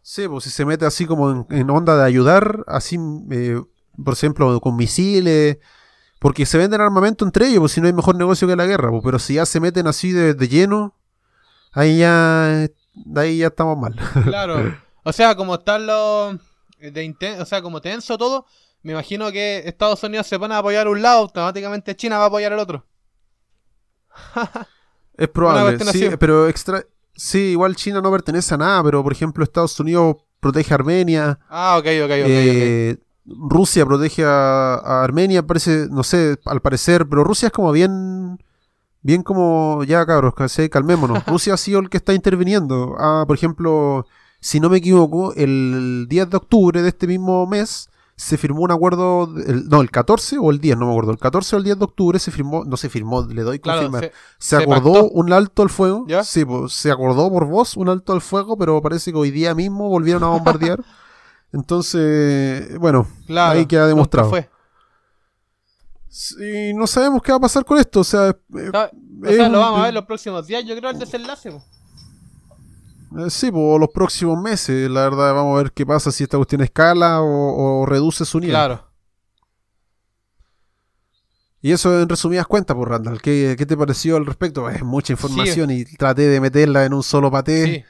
Sí, pues si se mete así como en, en onda de ayudar, así, eh, por ejemplo, con misiles, porque se venden armamento entre ellos, pues si no hay mejor negocio que la guerra, pues, pero si ya se meten así de, de lleno, ahí ya, ahí ya estamos mal. Claro. O sea, como están los. De inten- o sea, como tenso todo, me imagino que Estados Unidos se pone a apoyar un lado, automáticamente China va a apoyar el otro. Es probable, sí, pero extra, sí, igual China no pertenece a nada, pero por ejemplo Estados Unidos protege a Armenia, Ah, ok, ok, ok. ok. eh, Rusia protege a, a Armenia, parece, no sé, al parecer, pero Rusia es como bien, bien como, ya cabros, calmémonos. Rusia ha sido el que está interviniendo. Ah, por ejemplo, si no me equivoco, el 10 de octubre de este mismo mes se firmó un acuerdo, el- no, el 14 o el 10, no me acuerdo, el 14 o el 10 de octubre se firmó, no se firmó, le doy Claro, confirmar. se- Se se acordó un alto al fuego. ¿Ya? Sí, pues, se acordó por voz un alto al fuego, pero parece que hoy día mismo volvieron a bombardear. Entonces, bueno, claro, ahí queda demostrado. fue. y no sabemos qué va a pasar con esto. O sea, eh, O es sea, lo vamos a ver los próximos días, yo creo, el desenlace. Eh, sí, pues los próximos meses, la verdad, vamos a ver qué pasa si esta cuestión escala o, o reduce su nivel. Claro. Y eso en resumidas cuentas, pues Randall, ¿qué, qué te pareció al respecto? Es mucha información y traté de meterla en un solo paté, Sí.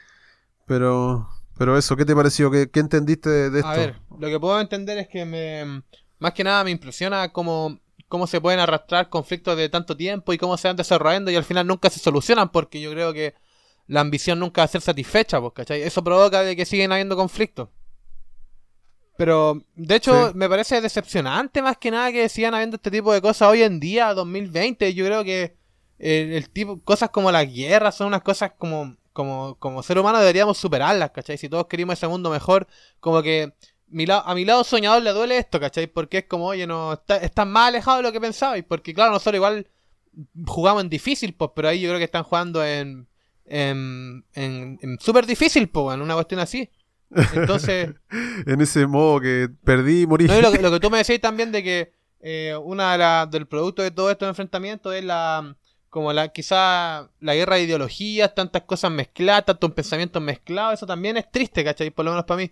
pero, pero eso, ¿qué te pareció? ¿Qué, qué entendiste de, de esto? A ver, lo que puedo entender es que me. Más que nada me impresiona como, cómo se pueden arrastrar conflictos de tanto tiempo y cómo se van desarrollando y al final nunca se solucionan porque yo creo que la ambición nunca va a ser satisfecha, pues, ¿cachai? Eso provoca de que siguen habiendo conflictos. Pero, de hecho, Sí. me parece decepcionante más que nada que sigan habiendo este tipo de cosas hoy en día, 2020. Yo creo que el, el tipo, cosas como la guerra son unas cosas como, como, como ser humano deberíamos superarlas, ¿cachai? Si todos queremos ese mundo mejor, como que mi a mi lado soñador le duele esto, ¿cachai? Porque es como, oye, no, está, están más alejados de lo que pensabais. Porque, claro, nosotros igual jugamos en difícil, pues, pero ahí yo creo que están jugando en, en, en, en súper difícil, pues, en una cuestión así. Entonces, En ese modo que perdí y morí. no, lo, que, lo que tú me decías también de que eh, una de las del producto de todos estos enfrentamientos es la como la quizá la guerra de ideologías, tantas cosas mezcladas, tantos pensamientos mezclados, eso también es triste, ¿cachai? Por lo menos para mí.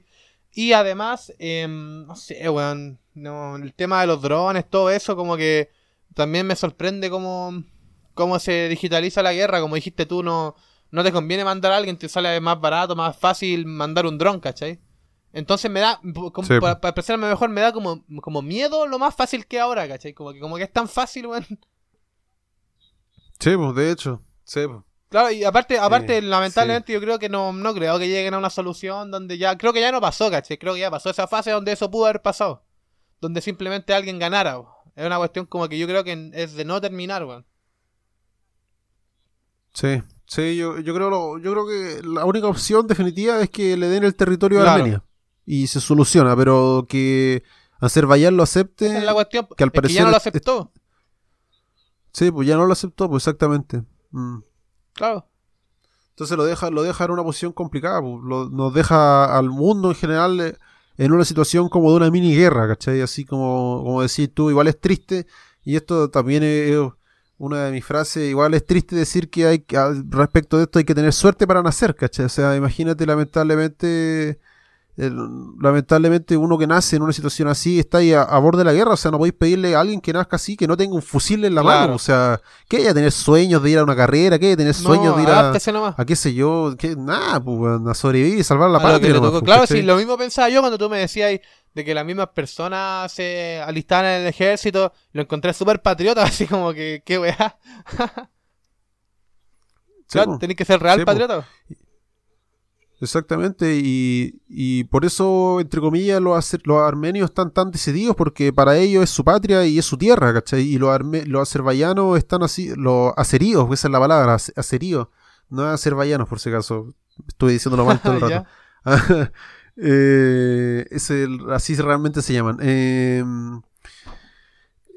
Y además, em, no sé, weón, no, el tema de los drones, todo eso, como que también me sorprende cómo, cómo se digitaliza la guerra, como dijiste tú, no, no te conviene mandar a alguien, te sale más barato, más fácil mandar un dron, ¿cachai? Entonces me da, como- Sí. para, para expresarme mejor, me da como, como miedo lo más fácil que ahora, ¿cachai? Como que, como que es tan fácil, weón. Sí, pues, de hecho. Sí, pues. Claro, y aparte, aparte Eh, lamentablemente yo creo que no, no creo que lleguen a una solución donde ya, creo que ya no pasó, ¿cachai? Creo que ya pasó esa fase donde eso pudo haber pasado. Donde simplemente alguien ganara, weón. Es una cuestión como que yo creo que es de no terminar, weón. Sí, sí, yo, yo creo lo- yo creo que la única opción definitiva es que le den el territorio a Claro. Armenia y se soluciona, pero que Azerbaiyán lo acepte, Esa es la cuestión. que al es que ya parecer no lo es- aceptó. sí, pues ya no lo aceptó, pues exactamente. Mm. Claro. Entonces lo deja, lo deja en una posición complicada, pues, lo- nos deja al mundo en general eh, en una situación como de una mini guerra, ¿cachai? Así como, como decís tú, igual es triste, y esto también es una de mis frases, igual es triste decir que hay respecto de esto hay que tener suerte para nacer, ¿cachai? O sea, imagínate lamentablemente, lamentablemente uno que nace en una situación así está ahí a, a borde de la guerra, o sea, no podéis pedirle a alguien que nazca así, que no tenga un fusil en la Claro. mano, o sea, que haya tener sueños de ir a una carrera, que haya tener sueños no, de ir a, a qué sé yo, que nada, pues, a sobrevivir y salvar la patria. nomás, pues, Claro, ¿cachai? sí, lo mismo pensaba yo cuando tú me decías de que las mismas personas se alistaban en el ejército. Lo encontré súper patriota, así como que, qué weá. Sí, Claro, po, tenés que ser real Sí, po. Exactamente, y, y por eso, entre comillas, los, armenios están tan decididos, porque para ellos es su patria y es su tierra, ¿cachai? Y los, los azerbaiyanos están así, los azeríos, esa es la palabra, aze- azeríos, no azerbaiyanos, por si acaso, estuve diciéndolo mal todo el rato. Ya. Eh, ese, así realmente se llaman. Eh,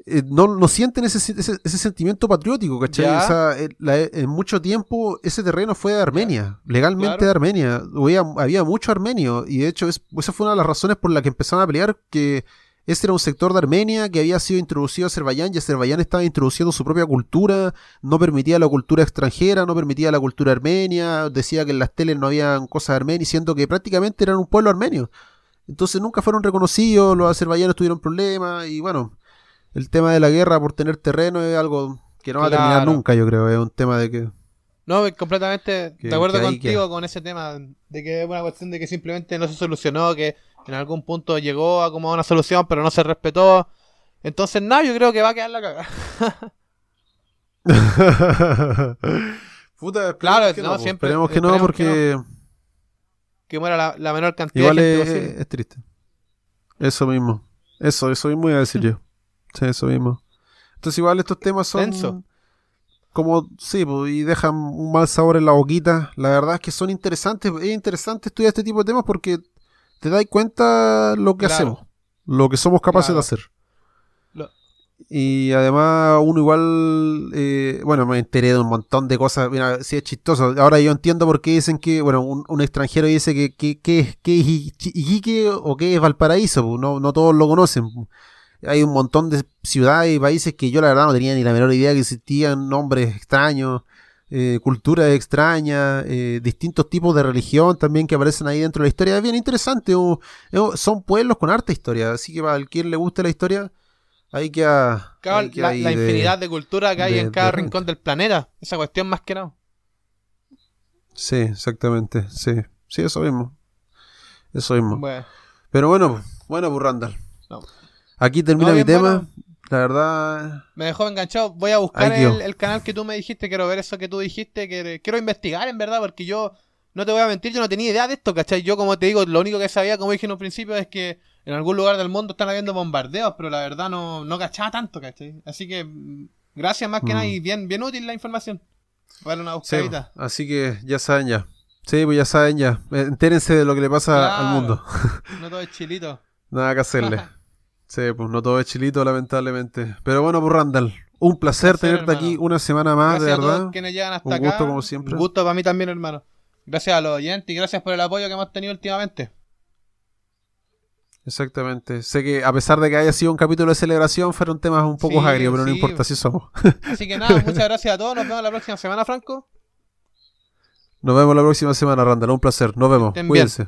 eh, no, no sienten ese, ese, ese sentimiento patriótico, ¿cachai? O sea, eh, la- en mucho tiempo ese terreno fue de Armenia, legalmente Claro. de Armenia. Había, había mucho armenio y de hecho es- esa fue una de las razones por las que empezaron a pelear, que ese era un sector de Armenia que había sido introducido a Azerbaiyán y Azerbaiyán estaba introduciendo su propia cultura, no permitía la cultura extranjera, no permitía la cultura armenia, decía que en las teles no habían cosas armenias, siendo que prácticamente eran un pueblo armenio. Entonces nunca fueron reconocidos, los azerbaiyanos tuvieron problemas y bueno, el tema de la guerra por tener terreno es algo que no va a terminar nunca, yo creo, es un tema de que... No, completamente Que- de acuerdo contigo queda. con ese tema, de que es una cuestión de que simplemente no se solucionó, que en algún punto llegó a como una solución, pero no se respetó. Entonces, nada, yo creo que va a quedar la cagada. Puta, Claro, que no, siempre- Esperemos que no, porque Que muera la, la menor cantidad igual de es, gente posible. es triste. Eso mismo. Eso, eso mismo iba a decir yo. Sí, eso mismo. Entonces igual estos temas son... Denso. Como, sí, y dejan un mal sabor en la boquita. La verdad es que son interesantes. Es interesante estudiar este tipo de temas porque te das cuenta lo que Claro. hacemos. Lo que somos capaces Claro. de hacer. Lo- Y además uno igual, eh, bueno, me enteré de un montón de cosas, mira, sí es chistoso. Ahora yo entiendo por qué dicen que, bueno, un, un extranjero dice que, que, que es, que es Iqui- Iquique o que es Valparaíso, no, no todos lo conocen. Pues. Hay un montón de ciudades y países que yo la verdad no tenía ni la menor idea que existían nombres extraños, eh, culturas extrañas, eh, distintos tipos de religión también que aparecen ahí dentro de la historia. Es bien interesante, son pueblos con harta historia, así que para quien le guste la historia, queda... Claro, ahí queda la, la de- infinidad de cultura que hay de- en cada de- rincón del planeta. Esa cuestión más que nada. Sí, exactamente, sí, sí, eso mismo. Eso mismo. Bueno, Pero bueno, bueno, pues Randall. No. Aquí termina No, mi tema. bueno. La verdad, Me dejó enganchado. Voy a buscar Ay, el, el canal que tú me dijiste. Quiero ver eso que tú dijiste. que- quiero investigar, en verdad, porque yo no te voy a mentir. Yo no tenía idea de esto, ¿cachai? Yo, como te digo, lo único que sabía, como dije en un principio, es que en algún lugar del mundo están habiendo bombardeos, pero la verdad no, no cachaba tanto, ¿cachai? Así que, mm, gracias más que Mm. nada y bien, bien útil la información. Darle una sí, buscadita. así que ya saben ya. Sí, pues ya saben ya. Eh, Entérense de lo que le pasa al mundo. No todo es chilito. Nada que hacerle. Sí, pues no todo es chilito, lamentablemente. Pero bueno, pues Randall, un placer, placer, tenerte aquí una semana más, gracias de a verdad. todos quienes llegan hasta Un acá. gusto, como siempre. Un gusto para mí también, hermano. Gracias a los oyentes y gracias por el apoyo que hemos tenido últimamente. Exactamente. Sé que a pesar de que haya sido un capítulo de celebración, fueron temas un poco Sí, agrios, pero no importa si somos. Así que nada, muchas gracias a todos. Nos vemos la próxima semana, Franco. Nos vemos la próxima semana, Randall. Un placer. Nos vemos. Cuídense.